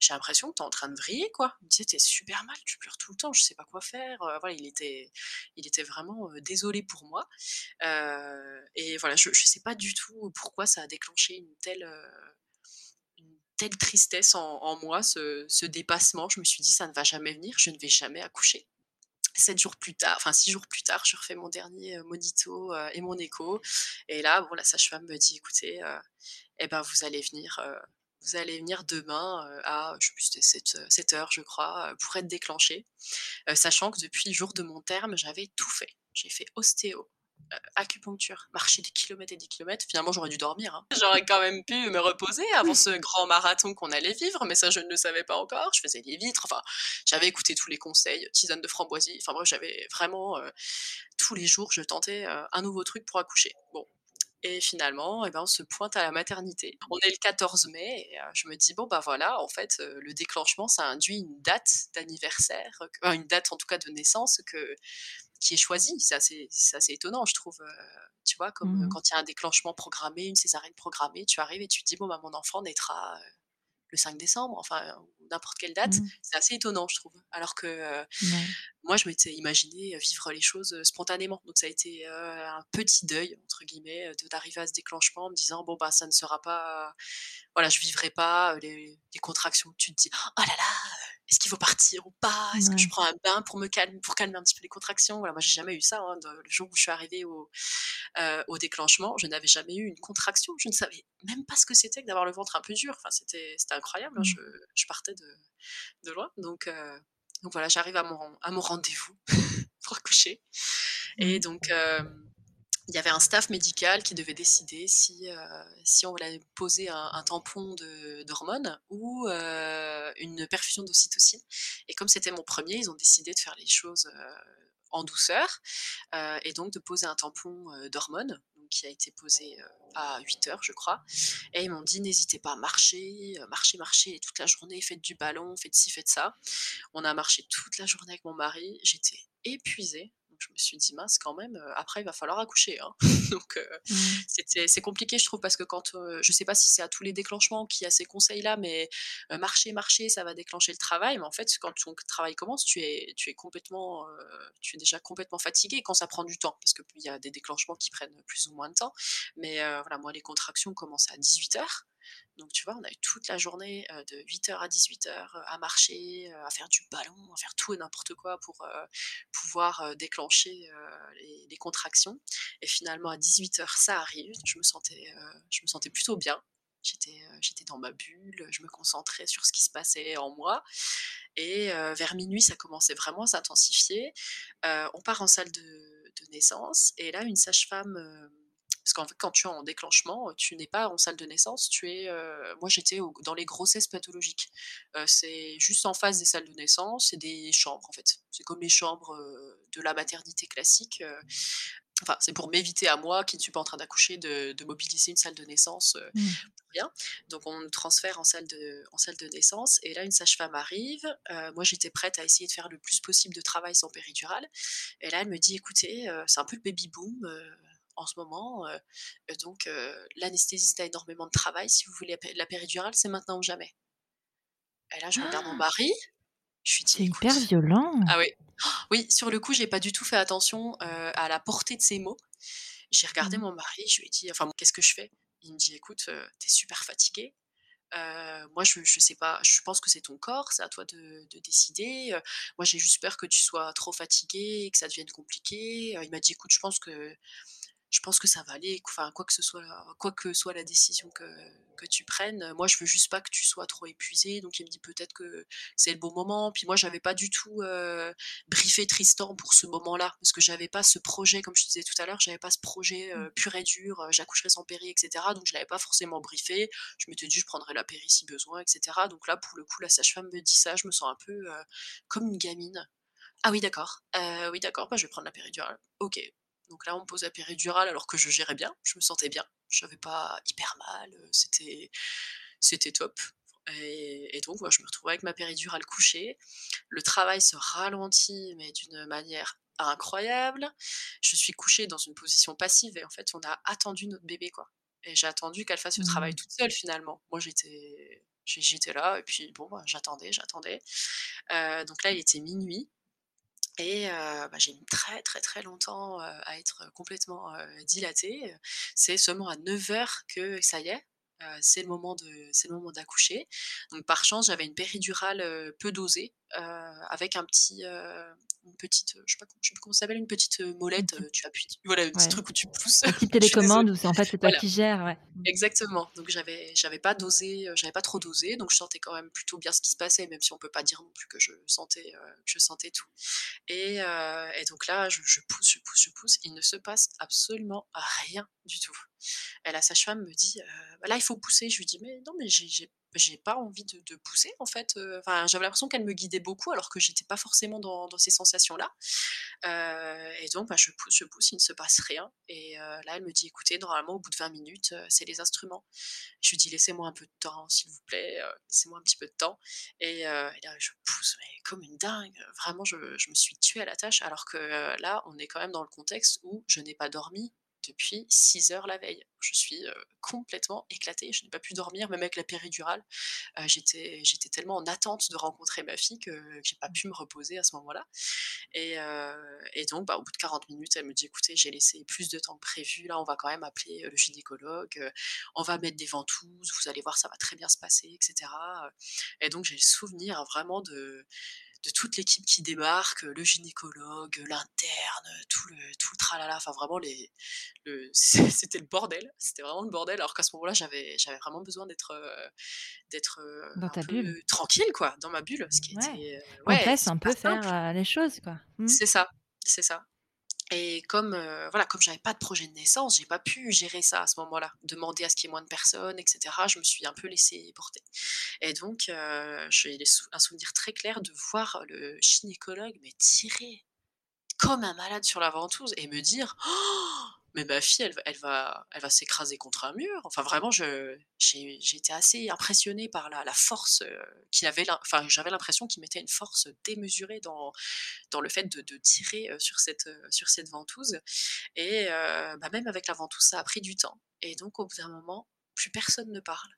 j'ai l'impression que tu es en train de vriller, quoi. Il me disait, t'es super mal, tu pleures tout le temps, je sais pas quoi faire. voilà, il était, il était vraiment désolé pour moi. et voilà, je, je sais pas du tout pourquoi ça a déclenché une telle, une telle tristesse en, moi, ce, ce, dépassement. Je me suis dit, ça ne va jamais venir, je ne vais jamais accoucher. Sept jours plus tard, enfin six jours plus tard, je refais mon dernier monito et mon écho. Et là, bon, la sage-femme me dit, écoutez, eh ben, vous allez venir vous allez venir demain à, je sais 7, 7 heures, je crois, pour être déclenché. sachant que depuis le jour de mon terme, j'avais tout fait. J'ai fait ostéo, acupuncture, marcher des kilomètres et des kilomètres. Finalement, j'aurais dû dormir. Hein. J'aurais quand même pu me reposer avant ce grand marathon qu'on allait vivre, mais ça, je ne le savais pas encore. Je faisais des vitres. Enfin, j'avais écouté tous les conseils, tisane de framboisie. Enfin, bref, j'avais vraiment tous les jours, je tentais un nouveau truc pour accoucher. Bon, et finalement, eh ben, on se pointe à la maternité. On est le 14 mai et je me dis, bon, bah voilà, en fait, le déclenchement, ça induit une date d'anniversaire, une date en tout cas de naissance que, qui est choisie. C'est assez, assez, étonnant, je trouve. tu vois, comme mmh quand il y a un déclenchement programmé, une césarienne programmée, tu arrives et tu te dis, bon, bah mon enfant naîtra le 5 décembre, enfin, n'importe quelle date. Mmh. C'est assez étonnant, je trouve. Alors que moi, je m'étais imaginé vivre les choses spontanément. Donc, ça a été un petit deuil, entre guillemets, d'arriver à ce déclenchement en me disant, bon, bah, ça ne sera pas. Voilà, je vivrai pas les, les contractions. Tu te dis, oh là là, est-ce qu'il faut partir ou pas? Est-ce que je prends un bain pour me calmer, pour calmer un petit peu les contractions? Voilà, moi j'ai jamais eu ça. Hein, le jour où je suis arrivée au, euh, au déclenchement, je n'avais jamais eu une contraction. Je ne savais même pas ce que c'était que d'avoir le ventre un peu dur. Enfin, c'était, c'était incroyable. Hein, mmh. je, je, partais de, de loin. Donc, euh, donc voilà, j'arrive à mon, à mon rendez-vous pour accoucher. Et mmh. donc euh, il y avait un staff médical qui devait décider si, euh, si on voulait poser un, tampon d'hormones ou euh, une perfusion d'ocytocine. Et comme c'était mon premier, ils ont décidé de faire les choses euh, en douceur et donc de poser un tampon d'hormones qui a été posé à 8 heures, je crois. Et ils m'ont dit n'hésitez pas à marcher, marcher, marcher toute la journée, faites du ballon, faites ci, faites ça. On a marché toute la journée avec mon mari. J'étais épuisée je me suis dit, mince, quand même, après, il va falloir accoucher. Hein. Donc, mmh. c'est compliqué, je trouve, parce que quand, je sais pas si c'est à tous les déclenchements qu'il y a ces conseils-là, mais marcher, marcher, ça va déclencher le travail. Mais en fait, quand ton travail commence, tu es, tu es complètement, tu es déjà complètement fatigué quand ça prend du temps, parce qu'il y a des déclenchements qui prennent plus ou moins de temps. Mais voilà, moi, les contractions commencent à 18 heures. Donc tu vois, on a eu toute la journée de 8h à 18h à marcher, à faire du ballon, à faire tout et n'importe quoi pour pouvoir déclencher les, contractions. Et finalement à 18h ça arrive, je me sentais, je me sentais plutôt bien. J'étais, j'étais dans ma bulle, je me concentrais sur ce qui se passait en moi. Et vers minuit, ça commençait vraiment à s'intensifier. on part en salle de, de, naissance et là, une sage-femme parce qu'en fait, quand tu es en déclenchement, tu n'es pas en salle de naissance, tu es. Euh, moi, j'étais dans les grossesses pathologiques. Euh, c'est juste en face des salles de naissance, c'est des chambres en fait. C'est comme les chambres euh, de la maternité classique. Enfin, c'est pour m'éviter à moi, qui ne suis pas en train d'accoucher, de, mobiliser une salle de naissance mmh. pour rien. Donc, on me transfère en salle de, en salle de naissance. Et là, une sage-femme arrive. moi, j'étais prête à essayer de faire le plus possible de travail sans péridurale. Et là, elle me dit écoutez, c'est un peu le baby boom en ce moment. donc, l'anesthésiste a énormément de travail. Si vous voulez la péridurale, c'est maintenant ou jamais. Et là, je regarde mon ah! mari. Je suis C'est hyper violent. Ah oui. Oui, sur le coup, j'ai pas du tout fait attention à la portée de ces mots. J'ai regardé mmh. mon mari, je lui ai dit, enfin, qu'est-ce que je fais? Il me dit, écoute, t'es super fatigué. moi, je, je sais pas, je pense que c'est ton corps, c'est à toi de, de décider. moi, j'ai juste peur que tu sois trop fatigué et que ça devienne compliqué. il m'a dit, écoute, je pense que je pense que ça va aller. Enfin, quoi que ce soit, quoi que soit la décision que, que tu prennes, moi, je veux juste pas que tu sois trop épuisé. Donc, il me dit peut-être que c'est le bon moment. Puis moi, j'avais pas du tout euh, briefé Tristan pour ce moment-là, parce que j'avais pas ce projet, comme je disais tout à l'heure, j'avais pas ce projet euh, mmh. pur et dur, euh, j'accoucherai sans péri, etc. Donc, je l'avais pas forcément briefé. Je m'étais dit, je prendrai la péri si besoin, etc. Donc là, pour le coup, la sage-femme me dit ça, je me sens un peu comme une gamine. Ah oui, d'accord. oui, d'accord, bah, je vais prendre la péridurale. Ok, Donc là, on me pose la péridurale alors que je gérais bien, je me sentais bien, je n'avais pas hyper mal, c'était c'était top. Et, donc, je me retrouvais avec ma péridurale couchée. Le travail se ralentit, mais d'une manière incroyable. Je suis couchée dans une position passive et en fait, on a attendu notre bébé, quoi. Et j'ai attendu qu'elle fasse le travail mmh. toute seule finalement. Moi, j'étais, j'étais là et puis bon, bah, j'attendais, j'attendais. Euh, donc là, il était minuit. Et bah, j'ai mis très très très longtemps à être complètement dilatée. C'est seulement à 9h que ça y est, c'est le moment c'est le moment d'accoucher. Donc par chance, j'avais une péridurale peu dosée avec un petit une petite je sais pas sais plus comment ça s'appelle une petite molette, tu appuies voilà, un petit truc où tu pousses. Une petite télécommande où c'est en fait c'est toi qui gères, ouais. Exactement. Donc j'avais j'avais pas dosé, j'avais pas trop dosé, donc je sentais quand même plutôt bien ce qui se passait, même si on peut pas dire non plus que je sentais que je sentais tout. Et, et donc là, je, je pousse, je pousse, je pousse, il ne se passe absolument rien du tout. Et la sage-femme me dit, «Bah, là, il faut pousser. Je lui dis, mais non, mais j'ai j'ai pas envie de, pousser en fait. Enfin, j'avais l'impression qu'elle me guidait beaucoup alors que j'étais pas forcément dans, ces sensations-là. et donc, bah, je pousse, je pousse, il ne se passe rien. Et là, elle me dit, écoutez, normalement, au bout de 20 minutes, c'est les instruments. Je lui dis, laissez-moi un peu de temps, s'il vous plaît, laissez-moi un petit peu de temps. Et, je pousse, mais comme une dingue. Vraiment, je, je me suis tuée à la tâche alors que là, on est quand même dans le contexte où je n'ai pas dormi depuis 6 heures la veille. Je suis complètement éclatée, je n'ai pas pu dormir, même avec la péridurale. j'étais, tellement en attente de rencontrer ma fille que, que j'ai pas pu me reposer à ce moment-là. Et, et donc, bah, au bout de 40 minutes, elle me dit écoutez, j'ai laissé plus de temps que prévu, là, on va quand même appeler le gynécologue, on va mettre des ventouses, vous allez voir, ça va très bien se passer, etc. Et donc, j'ai le souvenir vraiment de de toute l'équipe qui débarque, le gynécologue, l'interne, tout le, tout le tralala, enfin vraiment les, le, c'était le bordel, c'était vraiment le bordel, alors qu'à ce moment-là j'avais, j'avais vraiment besoin d'être, euh, d'être euh, dans ta bulle. tranquille quoi, dans ma bulle, ce qui ouais. était, euh, ouais, laisse un peu faire les choses quoi. Mmh. C'est ça, c'est ça. Et comme euh, voilà, comme j'avais pas de projet de naissance, j'ai pas pu gérer ça à ce moment-là, demander à ce qu'il y ait moins de personnes, etc. Je me suis un peu laissée porter. Et donc, euh, j'ai un souvenir très clair de voir le gynécologue me tirer comme un malade sur la ventouse et me dire «Oh mais ma fille, elle, elle va, elle va s'écraser contre un mur. Enfin, vraiment, j'ai été assez impressionnée par la, la force euh, qu'il avait. Enfin, j'avais l'impression qu'il mettait une force démesurée dans, dans le fait de, de tirer euh, sur cette, euh, sur cette ventouse. Et bah, même avec la ventouse, ça a pris du temps. Et donc, au bout d'un moment, plus personne ne parle.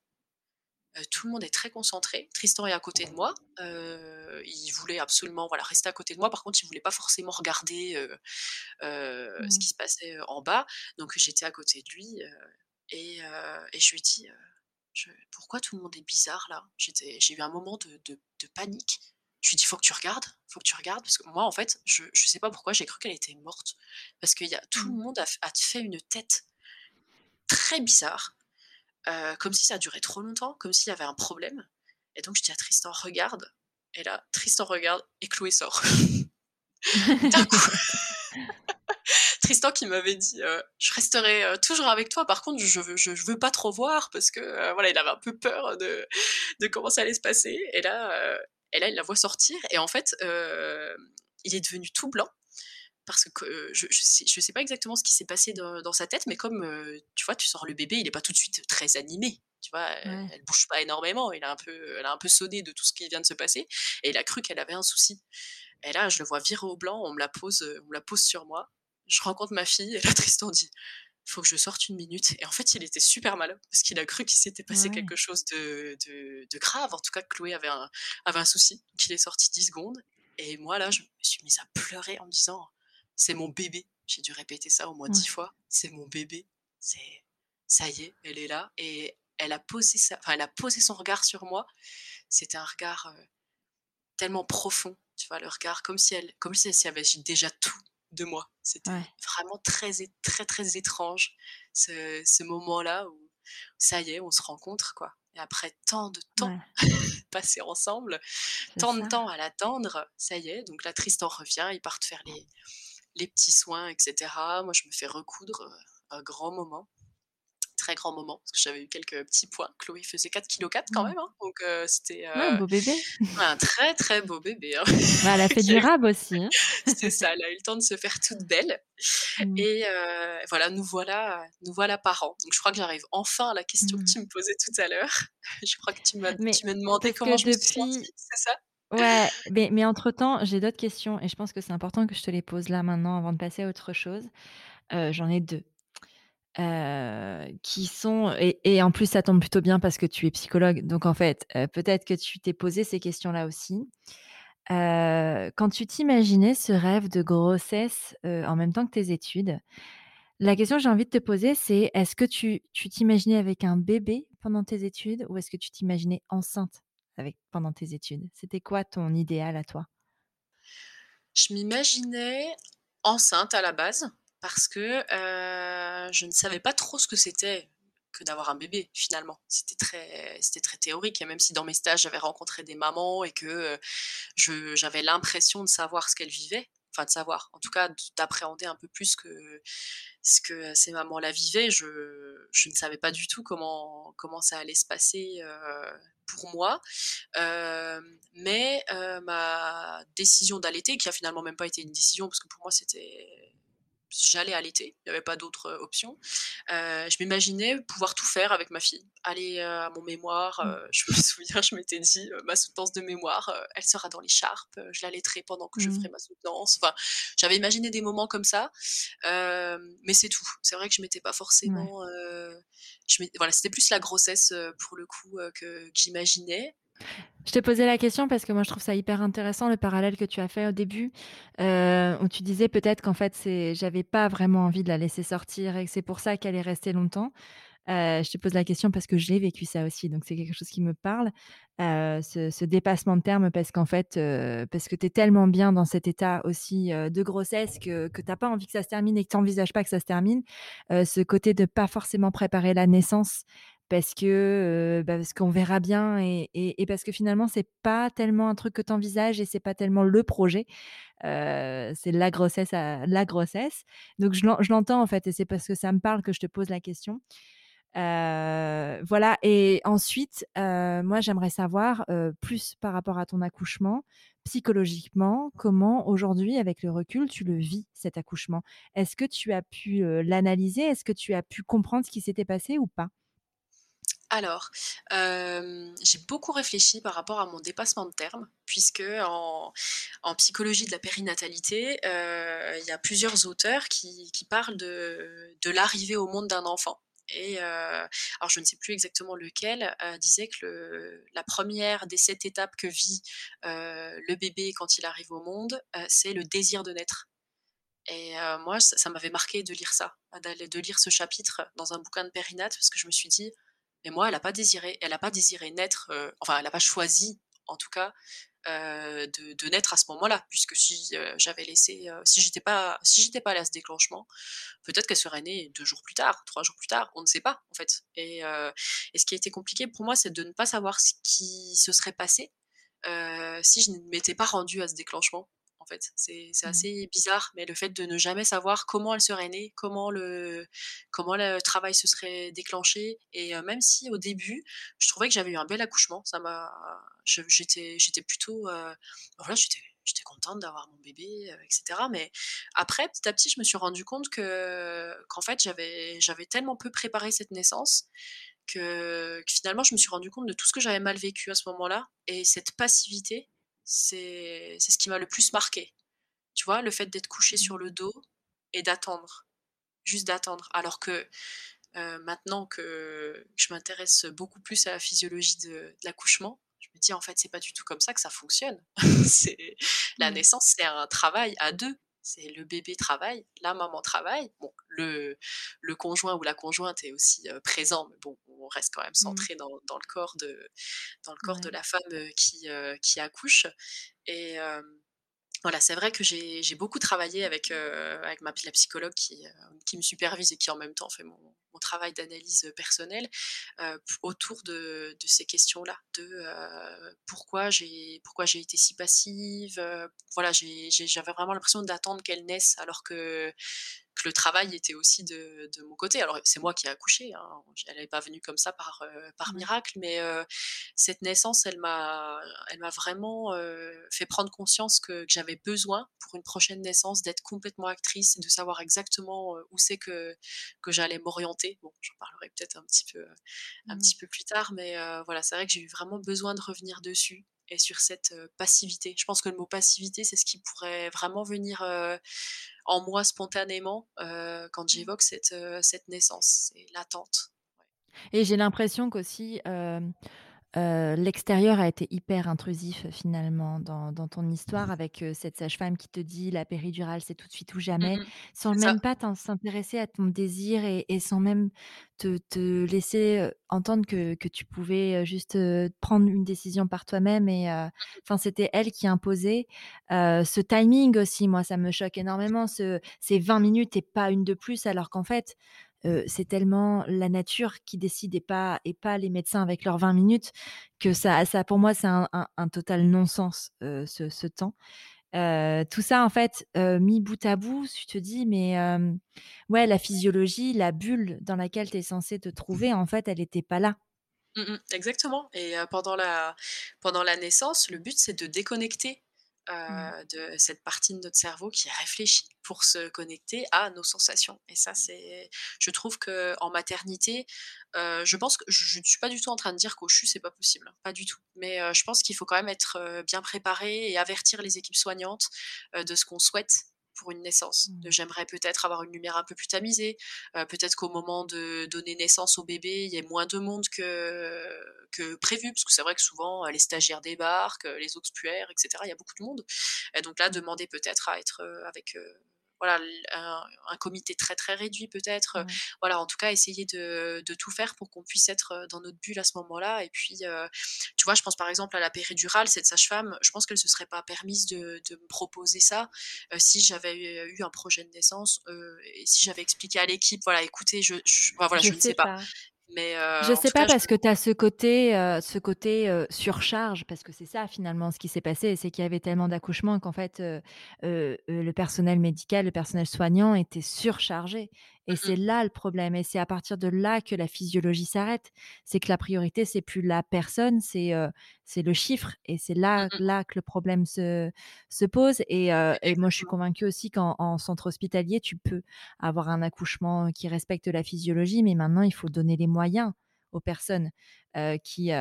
Euh, tout le monde est très concentré. Tristan est à côté de moi. Euh, il voulait absolument voilà, rester à côté de moi. Par contre, il voulait pas forcément regarder euh, ce mmh. qui se passait en bas. Donc, j'étais à côté de lui et, je lui dis Pourquoi tout le monde est bizarre là? J'ai eu un moment de, panique. Je lui dis faut que tu regardes, faut que tu regardes parce que moi en fait je ne sais pas pourquoi j'ai cru qu'elle était morte parce que y a, tout le mmh. monde a, a fait une tête très bizarre comme si ça durait trop longtemps, comme s'il y avait un problème. Et donc je dis à Tristan, regarde. Et là, Tristan regarde et Chloé sort. D'un coup. Tristan qui m'avait dit je resterai toujours avec toi par contre je veux, je, veux pas trop voir parce que voilà il avait un peu peur de, de comment ça allait se passer et là et là il la voit sortir et en fait il est devenu tout blanc parce que je, je, sais, je sais pas exactement ce qui s'est passé dans, sa tête, mais comme tu vois, tu sors le bébé, il est pas tout de suite très animé. Tu vois, elle, bouge pas énormément. Il a un peu, elle a un peu sonné de tout ce qui vient de se passer, et il a cru qu'elle avait un souci. Et là, je le vois virer au blanc, on me la pose, on me la pose sur moi. Je rencontre ma fille, et là, Tristan dit faut que je sorte une minute. Et en fait, il était super mal parce qu'il a cru qu'il s'était passé quelque chose de, de, grave. En tout cas, Chloé avait un, avait un souci. Donc, il est sorti 10 secondes. Et moi, là, je me suis mise à pleurer en me disant c'est mon bébé. J'ai dû répéter ça au moins dix fois. C'est mon bébé. C'est ça y est, elle est là et elle a posé sa, enfin, elle a posé son regard sur moi. C'était un regard euh, tellement profond, tu vois, le regard comme si elle, comme si elle avait déjà tout de moi. C'était vraiment très, très, très étrange ce, ce moment-là où ça y est, on se rencontre quoi. Et après tant de temps passé ensemble, tant de temps à l'attendre, ça y est. Donc là, Tristan revient, ils partent faire les, les petits soins, etc. Moi, je me fais recoudre un grand moment. très grands moments, parce que j'avais eu quelques petits points. Chloé faisait 4 kg 4 quand Mmh. même, hein, donc heu, c'était, Ouais, heu, beau bébé. un très, très beau bébé, hein. Bah, elle a fait du rab aussi, hein. c'est ça, elle a eu le temps de se faire toute belle Mmh. et voilà, nous voilà, nous voilà parents. Donc je crois que j'arrive enfin à la question que Mmh. tu me posais tout à l'heure. Je crois que tu m'as que comment je me suis sentie, c'est ça? Ouais, mais mais entre temps, j'ai d'autres questions et je pense que c'est important que je te les pose là maintenant avant de passer à autre chose. Heu, j'en ai 2. Heu, qui sont et en plus ça tombe plutôt bien parce que tu es psychologue, donc en fait, heu, peut-être que tu t'es posé ces questions-là aussi. Quand tu t'imaginais ce rêve de grossesse, en même temps que tes études, la question que j'ai envie de te poser, c'est est-ce que tu t'imaginais avec un bébé pendant tes études ou est-ce que tu t'imaginais enceinte? Pendant tes études? C'était quoi ton idéal à toi? Je m'imaginais enceinte à la base parce que, je ne savais pas trop ce que c'était que d'avoir un bébé finalement. C'était très très théorique et même si dans mes stages j'avais rencontré des mamans et que, j'avais l'impression de savoir ce qu'elles vivaient, enfin de savoir, en tout cas d'appréhender un peu plus que ce que ces mamans-là vivaient, je ne savais pas du tout comment comment ça allait se passer, heu, pour moi. Mais heu, ma décision d'allaiter, qui a finalement même pas été une décision parce que pour moi c'était j'allais allaiter, il y avait pas d'autre, option. Je m'imaginais pouvoir tout faire avec ma fille. Aller, à mon mémoire, Mmh. je me souviens, je m'étais dit, «Ma soutenance de mémoire, elle sera dans l'écharpe, je l'allaiterai pendant que je Mmh. ferai ma soutenance». Enfin, j'avais imaginé des moments comme ça, mais c'est tout. C'est vrai que je m'étais pas forcément, je voilà, c'était plus la grossesse, pour le coup, que j'imaginais. Je t'ai posé la question parce que moi je trouve ça hyper intéressant le parallèle que tu as fait au début, heu, où tu disais peut-être qu'en fait c'est j'avais pas vraiment envie de la laisser sortir et que c'est pour ça qu'elle est restée longtemps. Heu, je te pose la question parce que j'ai vécu ça aussi, donc c'est quelque chose qui me parle, heu, ce dépassement de terme parce qu'en fait, parce que tu es tellement bien dans cet état aussi, de grossesse que que tu as pas envie que ça se termine et que tu envisages pas que ça se termine. Ce côté de pas forcément préparer la naissance parce que, bah, qu'on verra bien et et parce que finalement c'est pas tellement un truc que tu envisages et c'est pas tellement le projet. C'est la grossesse la grossesse. Donc je l'en je l'entends en fait et c'est parce que ça me parle que je te pose la question. Voilà et ensuite, moi j'aimerais savoir, plus par rapport à ton accouchement, psychologiquement, comment aujourd'hui avec le recul tu le vis cet accouchement? Est-ce que tu as pu, l'analyser? Est-ce que tu as pu comprendre ce qui s'était passé ou pas? Alors, hem, j'ai beaucoup réfléchi par rapport à mon dépassement de terme, puisque en psychologie de la périnatalité, heu, il y a plusieurs auteurs qui parlent de l'arrivée au monde d'un enfant. Et heu, alors je ne sais plus exactement lequel, disait que la première des 7 étapes que vit, le bébé quand il arrive au monde, c'est le désir de naître. Et moi ça ça m'avait marqué de lire ça, de lire ce chapitre dans un bouquin de périnat parce que je me suis dit: «Mais moi elle a pas désiré elle a pas désiré naître, heu, enfin elle a pas choisi en tout cas, heu, de naître à ce moment-là puisque si, heu, j'avais laissé, si j'étais pas si j'étais pas allée à ce déclenchement, peut-être qu'elle serait née 2 jours plus tard, 3 jours plus tard, on ne sait pas en fait. Et et ce qui a été compliqué pour moi, c'est de ne pas savoir ce qui se serait passé, si je ne m'étais pas rendue à ce déclenchement, en fait. C'est Mmh. assez bizarre, mais le fait de ne jamais savoir comment elle serait née, comment le comment le travail se serait déclenché et même si au début, je trouvais que j'avais eu un bel accouchement, ça m'a j'étais j'étais plutôt, voilà, j'étais j'étais contente d'avoir mon bébé, heu et cetera, mais après, petit à petit, je me suis rendu compte que qu'en fait, j'avais j'avais tellement peu préparé cette naissance que que finalement, je me suis rendu compte de tout ce que j'avais mal vécu à ce moment-là et cette passivité, c'est ce qui m'a le plus marquée. Tu vois? Le fait d'être couché Mmh. sur le dos et d'attendre, juste d'attendre. Alors que, heu, maintenant que je m'intéresse beaucoup plus à la physiologie de de l'accouchement, je me dis: «En fait, c'est pas du tout comme ça que ça fonctionne». C'est la Ouais. naissance, c'est un travail à 2. C'est le bébé travaille, la maman travaille. Bon, le le conjoint ou la conjointe est aussi, présent, mais bon, on reste quand même Mmh. centré dans dans le corps de dans le corps de la femme, qui, qui accouche et hem voilà, c'est vrai que j'ai beaucoup travaillé avec, heu, avec ma la psychologue qui, heu, qui me supervise et qui en même temps fait mon travail d'analyse, personnelle, heu, p autour de ces questions-là, de, pourquoi j'ai pourquoi j'ai été si passive, voilà, j'avais vraiment l'impression d'attendre qu'elle naisse alors que que le travail était aussi de de mon côté. Alors c'est moi qui ai accouché, hein, elle est pas venue comme ça par, Ouais. miracle, mais heu, cette naissance, elle m'a vraiment, heu, fait prendre conscience que que j'avais besoin pour une prochaine naissance d'être complètement actrice et de savoir exactement, où c'est que que j'allais m'orienter. Bon, j'en parlerai peut-être un petit peu, un Mmh. petit peu plus tard, mais voilà, c'est vrai que j'ai eu vraiment besoin de revenir dessus et sur cette, passivité. Je pense que le mot passivité, c'est ce qui pourrait vraiment venir, en moi spontanément, quand Mmh. j'évoque cette, cette naissance, c'est l'attente. Ouais. Et j'ai l'impression qu'aussi, heu, l'extérieur a été hyper intrusif finalement dans dans ton histoire avec, heu, cette sage-femme qui te dit: «La péridurale, c'est tout de suite ou Mmh jamais», sans C'est ça. même pas s'intéresser à ton désir et et sans même te te laisser, entendre que que tu pouvais, juste, prendre une décision par toi-même et Mmh mh. enfin, c'était elle qui imposait. Ce timing aussi, moi, ça me choque énormément, ce ces 20 minutes et pas une de plus, alors qu'en fait, c'est tellement la nature qui décide et pas et pas les médecins avec leurs 20 minutes que ça ça pour moi, c'est un un un total non-sens, ce ce temps. Tout ça, en fait, mis bout à bout, tu te dis: «Mais ouais, la physiologie, la bulle dans laquelle tu es censé te trouver, en fait, elle était pas là». Mmh mh. Exactement et pendant la pendant la naissance, le but, c'est de déconnecter, Mmh. heu, de cette partie de notre cerveau qui réfléchit pour se connecter à nos sensations et ça, c'est je trouve qu'en maternité, heu, je pense que je ne suis pas du tout en train de dire qu'au CHU, c'est pas possible, hein, pas du tout. Mais heu, je pense qu'il faut quand même être, bien préparé et avertir les équipes soignantes, de ce qu'on souhaite pour une naissance. Mmh. j'aimerais peut-être avoir une lumière un peu plus tamisée, heu, peut-être qu'au moment de donner naissance au bébé, il y ait moins de monde que que prévu. Parce que c'est vrai que souvent, heu, les stagiaires débarquent, heu, les auxiliaires et cetera, il y a beaucoup de monde et donc là, demander peut-être à être, avec, voilà, l un un comité très, très réduit peut-être, Ouais. voilà, en tout cas, essayer de de tout faire pour qu'on puisse être, heu, dans notre bulle à ce moment-là et puis, tu vois, je pense par exemple à la péridurale, cette sage-femme, je pense qu'elle se serait pas permise de de me proposer ça, si j'avais eu eu un projet de naissance, et si j'avais expliqué à l'équipe: «Voilà, écoutez, je je» enfin voilà, Je je ne sais sais pas. pas. Mais heu, Je sais pas cas, je parce que tu as ce côté, heu, ce côté, heu, surcharge parce que c'est ça finalement ce qui s'est passé, c'est qu'il y avait tellement d'accouchements qu'en fait, heu, le personnel médical, le personnel soignant était surchargé et mmh c'est là le problème et c'est à partir de là que la physiologie s'arrête. C'est que la priorité, c'est plus la personne, c'est, le chiffre et c'est Mmh là mh. là que le problème se se pose et et moi je suis convaincue aussi qu'en en centre hospitalier, tu peux avoir un accouchement qui respecte la physiologie mais maintenant il faut donner les moyens aux personnes, qui,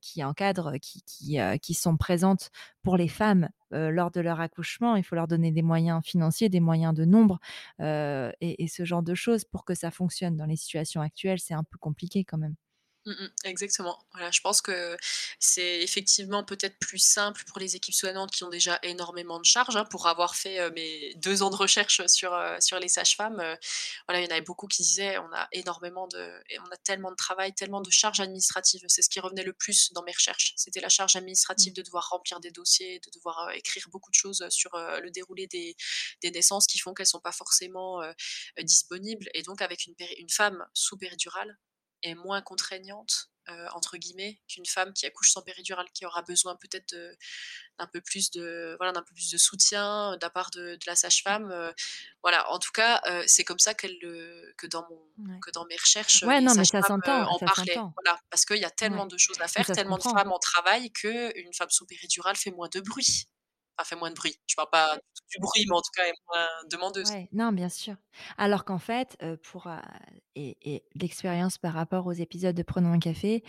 qui encadrent, qui qui, qui sont présentes pour les femmes, lors de leur accouchement. Il faut leur donner des moyens financiers, des moyens de nombre, et et ce genre de choses pour que ça fonctionne. Dans les situations actuelles, c'est un peu compliqué quand même. Mmh mh. Exactement. Voilà, je pense que c'est effectivement peut-être plus simple pour les équipes soignantes qui ont déjà énormément de charges, hein. Pour avoir fait, mes 2 ans de recherche sur, sur les sages-femmes, voilà, il y en avait beaucoup qui disaient: «On a énormément de et on a tellement de travail, tellement de charges administratives». C'est ce qui revenait le plus dans mes recherches. C'était la charge Mmh. administrative de devoir remplir des dossiers, de devoir, écrire beaucoup de choses, sur, le déroulé des des naissances qui font qu'elles sont pas forcément, disponibles et donc avec une femme sous péridurale est moins «contraignante», heu, entre guillemets, qu'une femme qui accouche sans péridurale, qui aura besoin peut-être d'un peu plus de voilà, d'un peu plus de soutien, de la part de de la sage-femme, heu, voilà. En tout cas, c'est comme ça qu'elle que dans mon Ouais. que dans mes recherches, Ouais, non, mais ça sages-femmes, heu, s'entend, en ça s'entend. Voilà, parce qu'il y a tellement Ouais de choses à faire, tellement de femmes en travail qu'une femme sous péridurale fait moins de bruit. Enfin, fait moins de bruit. Je parle pas du bruit, mais en tout cas est moins demandeuse. Ouais, non, bien sûr. Alors qu'en fait, pour, et et l'expérience par rapport aux épisodes de Prenons un café,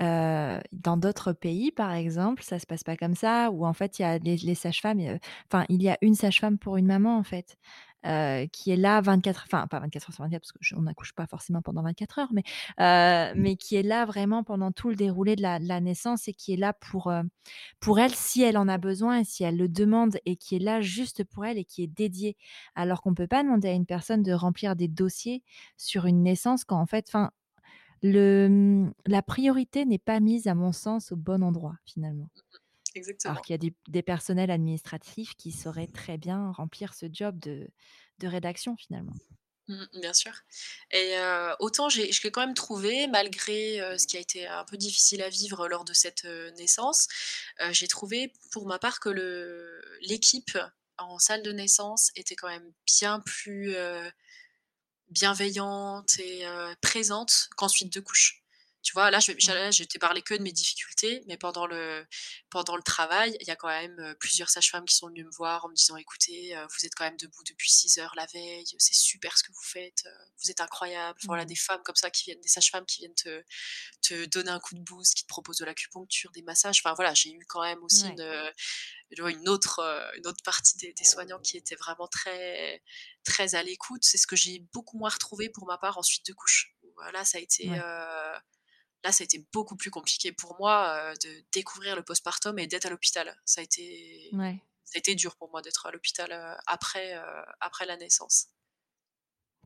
dans d'autres pays, par exemple, ça se passe pas comme ça, où en fait, il y a les les sages-femmes, enfin, il y a une sage-femme pour une maman, en fait, heu, qui est là 24 enfin, pas 24 heures sur 24 parce qu'on n'accouche pas forcément pendant 24 heures, mais heu, mais qui est là vraiment pendant tout le déroulé de la de la naissance et qui est là pour, heu, pour elle si elle en a besoin et si elle le demande et qui est là juste pour elle et qui est dédiée. Alors qu'on peut pas demander à une personne de remplir des dossiers sur une naissance quand en fait enfin, le, mmh, la priorité n'est pas mise à mon sens au bon endroit finalement. Alors qu'il y a des des personnels administratifs qui sauraient très bien remplir ce job de de rédaction finalement. Mmh, bien sûr et autant j'ai j'ai quand même trouvé malgré, ce qui a été un peu difficile à vivre lors de cette, naissance, j'ai trouvé pour ma part que le l'équipe en salle de naissance était quand même bien plus, bienveillante et présente qu'en suite de couches. Tu vois? Là, je là, je t'ai parlé que de mes difficultés, mais pendant le pendant le travail, il y a quand même, plusieurs sages-femmes qui sont venues me voir en me disant: «Écoutez, vous êtes quand même debout depuis 6 heures la veille, c'est super ce que vous faites, vous êtes incroyables». Enfin voilà, Mmh. des femmes comme ça qui viennent des sages-femmes qui viennent te te donner un coup de boost, qui te proposent de l'acupuncture, des massages. Enfin voilà, j'ai eu quand même aussi Ouais. une, une autre, une autre partie des des soignants qui étaient vraiment très très à l'écoute. C'est ce que j'ai beaucoup moins retrouvé pour ma part en suite de couches. Voilà, ça a été, Ouais. Là, ça a été beaucoup plus compliqué pour moi, heu, de découvrir le postpartum et d'être à l'hôpital. Ça a été Ouais. ça a été dur pour moi d'être à l'hôpital, après, heu, après la naissance.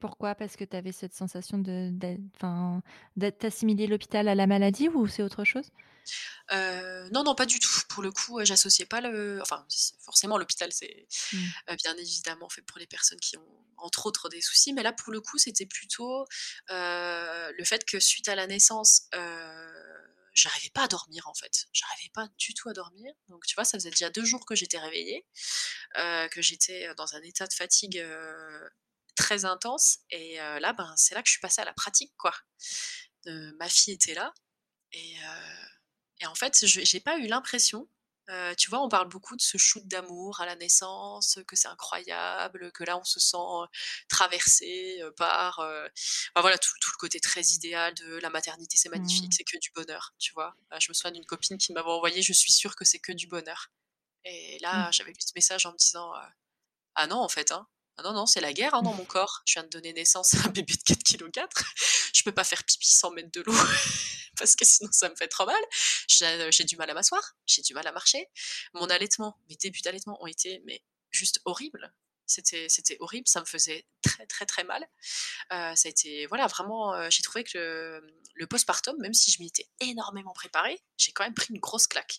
Pourquoi? Parce que tu avais cette sensation de tu l'hôpital à la maladie ou c'est autre chose? Heu, non, non, pas du tout. Pour le coup, j'associais pas le enfin, forcément l'hôpital c'est, Mmh. heu, bien évidemment fait pour les personnes qui ont, entre autres, des soucis, mais là, pour le coup, c'était plutôt, heu, le fait que suite à la naissance, j'arrivais pas à dormir, en fait. J'arrivais pas du tout à dormir. Donc tu vois, ça faisait déjà 2 jours que j'étais réveillée, que j'étais, dans un état de fatigue, très intense et là, ben, c'est là que je suis passée à la pratique, quoi. Ma fille était là et en fait, je j'ai pas eu l'impression, tu vois, on parle beaucoup de ce shoot d'amour à la naissance, que c'est incroyable, que là, on se sent, traversé, par, voilà, tout tout le côté très idéal de la maternité, c'est magnifique, Mmh. c'est que du bonheur, tu vois? Heu, je me souviens d'une copine qui m'avait envoyé: «Je suis sûre que c'est que du bonheur» et là, Mmh. j'avais vu ce message en me disant, «Ah non, en fait, hein. Ah non, non, c'est la guerre, hein, dans mon corps. Je viens de donner naissance à un bébé de 4 kilogrammes 4. Je peux pas faire pipi sans mettre de l'eau parce que sinon ça me fait trop mal. J'ai j'ai du mal à m'asseoir, j'ai du mal à marcher. Mon allaitement, mes débuts d'allaitement ont été mais juste horribles. C'était horrible, ça me faisait très, très, très mal. Heu, ça a été voilà, vraiment, heu, j'ai trouvé que le postpartum, même si je m'y étais énormément préparée, j'ai quand même pris une grosse claque.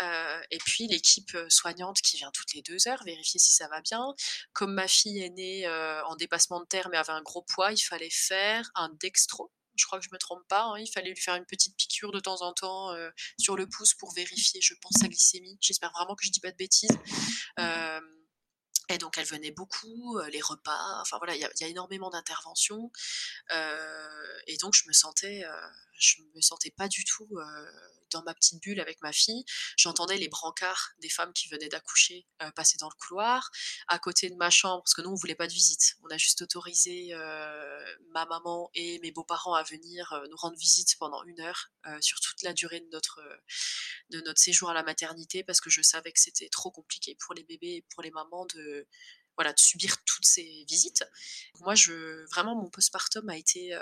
Heu et puis l'équipe, soignante qui vient toutes les 2 heures vérifier si ça va bien. Comme ma fille est née, en dépassement de terme et avait un gros poids, il fallait faire un dextro. Je crois que je me trompe pas, hein, il fallait lui faire une petite piqûre de temps en temps, sur le pouce pour vérifier, je pense, sa glycémie. J'espère vraiment que je dis pas de bêtises. Et donc elle venait beaucoup, heu, les repas, enfin voilà, il y a énormément d'interventions. Heu et donc je me sentais, heu, je me sentais pas du tout, dans ma petite bulle avec ma fille. J'entendais les brancards des femmes qui venaient d'accoucher, passer dans le couloir. À côté de ma chambre, parce que nous on voulait pas de visite. On a juste autorisé, ma maman et mes beaux-parents à venir, nous rendre visite pendant une heure, heu, sur toute la durée de notre, de notre séjour à la maternité parce que je savais que c'était trop compliqué pour les bébés et pour les mamans de voilà, de subir toutes ces visites. Moi, je vraiment mon postpartum a été,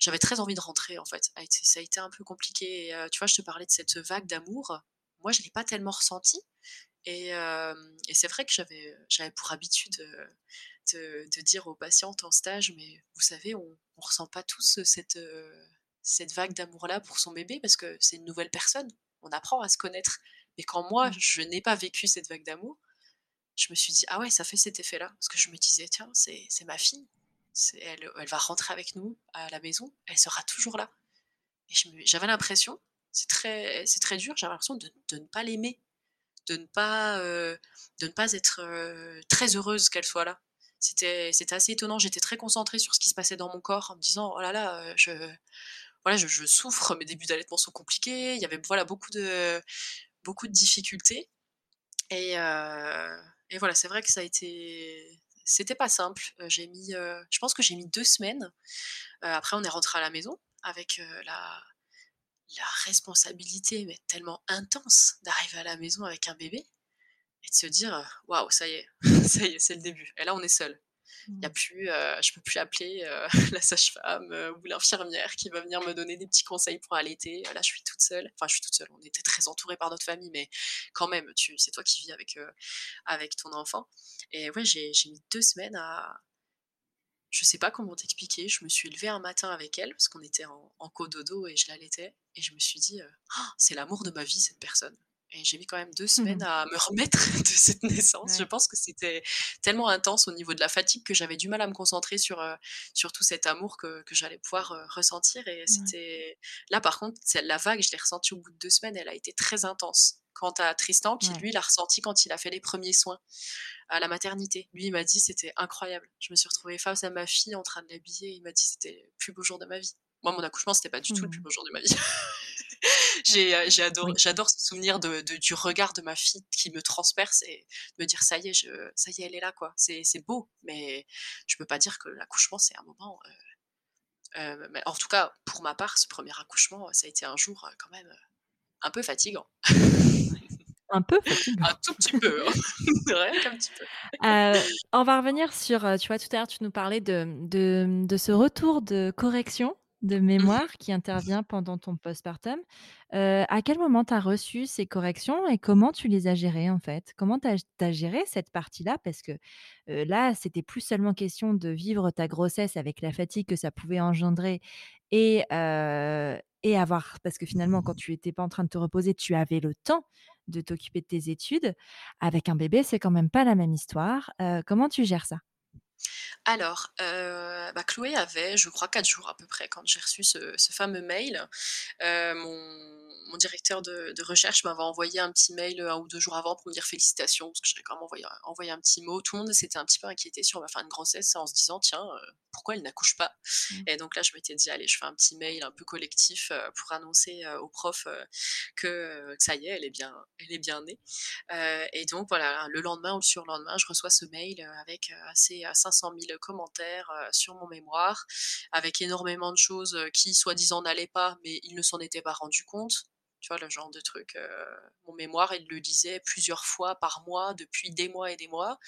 j'avais très envie de rentrer en fait. Ça a été un peu compliqué et heu, tu vois, je te parlais de cette vague d'amour. Moi, je l'ai pas tellement ressentie et et c'est vrai que j'avais, j'avais pour habitude, heu, de de dire aux patientes en stage: «Mais vous savez, on on ressent pas tous, cette, cette vague d'amour-là pour son bébé parce que c'est une nouvelle personne. On apprend à se connaître». Et quand moi, Mmh. je n'ai pas vécu cette vague d'amour, je me suis dit: «Ah ouais, ça fait cet effet-là». Parce que je me disais: «Tiens, c'est ma fille, elle, va rentrer avec nous à la maison, elle sera toujours là» j'avais l'impression, c'est très très dur, j'avais l'impression de ne pas l'aimer, de ne pas, heu, de ne pas être, heu, très heureuse qu'elle soit là. C'était c'était assez étonnant, j'étais très concentrée sur ce qui se passait dans mon corps en me disant: «Oh là là, heu, je voilà, je souffre, mes débuts d'allaitement sont compliqués». Il y avait voilà beaucoup de beaucoup de difficultés et et voilà, c'est vrai que ça a été c'était pas simple. Je pense que j'ai mis 2 semaines. Après on est rentré à la maison avec, la responsabilité, mais tellement intense d'arriver à la maison avec un bébé et de se dire, «Waouh, ça y est, ça y est, c'est le début et là on est seul Il y a plus, heu, je peux plus appeler, heu, la sage-femme, heu, ou l'infirmière qui va venir me donner des petits conseils pour allaiter. Là, je suis toute seule. Enfin, je suis toute seule, on était très entourés par notre famille, mais quand même, tu c'est toi qui vis avec, avec ton enfant. Et ouais, j'ai j'ai mis 2 semaines à je sais pas comment t'expliquer, je me suis levée un matin avec elle parce qu'on était en en cododo et je l'allaitais. Et je me suis dit, «Oh, «C'est l'amour de ma vie cette personne» et j'ai mis quand même 2 semaines à me remettre de cette naissance. Je pense que c'était tellement intense au niveau de la fatigue que j'avais du mal à me concentrer sur, sur tout cet amour que que j'allais pouvoir, ressentir et Ouais. c'était là par contre, la vague, je l'ai ressentie au bout de 2 semaines, elle a été très intense. Quant à Tristan, qui lui l'a ressenti quand il a fait les premiers soins à la maternité. Lui, il m'a dit c'était incroyable. Je me suis retrouvée face à ma fille en train de l'habiller. Il m'a dit c'était le plus beau jour de ma vie. Moi, mon accouchement, c'était pas du tout le plus mmh. beau jour de ma vie. j'ai, euh, j'adore ce souvenir de, du regard de ma fille qui me transperce et me dire ça y est, je, ça y est, elle est là quoi. C'est, beau, mais je peux pas dire que l'accouchement c'est un moment. Euh, euh, mais en tout cas, pour ma part, ce premier accouchement, ça a été un jour quand même un peu fatigant. Un peu. Un tout petit peu, hein. rien qu'un petit peu. on va revenir sur, tu vois, tout à l'heure, tu nous parlais de, de, de ce retour de correction de mmh mémoire qui intervient pendant ton postpartum. Euh, à quel moment tu as reçu ces corrections et comment tu les as gérées en fait? Comment tu as, géré cette partie-là? Parce que euh, là, c'était plus seulement question de vivre ta grossesse avec la fatigue que ça pouvait engendrer et, euh, et avoir, parce que finalement, quand tu n'étais pas en train de te reposer, tu avais le temps de t'occuper de tes études. Avec un bébé, c'est quand même pas la même histoire. comment tu gères ça? Alors, euh, bah, Chloé avait, je crois, 4 jours à peu près quand j'ai reçu ce fameux mail. Euh, mon mon directeur de, recherche m'avait envoyé un petit mail un ou deux jours avant pour me dire félicitations, parce que j'avais quand même envoyé, un petit mot. Tout le monde s'était un petit peu inquiété sur ma fin de grossesse en se disant, tiens, euh, pourquoi elle n'accouche pas? Mmh. Et donc là, je m'étais dit, allez, je fais un petit mail un peu collectif euh, pour annoncer euh, aux profs que, ça y est, elle est bien, elle est bien née. et donc voilà, le lendemain ou le surlendemain, je reçois ce mail avec assez 500 000 commentaires sur mon mémoire, avec énormément de choses qui, soi-disant, n'allaient pas, mais ils ne s'en étaient pas rendus compte tu vois, le genre de truc. mon mémoire, il le disait plusieurs fois par mois, depuis des mois et des mois.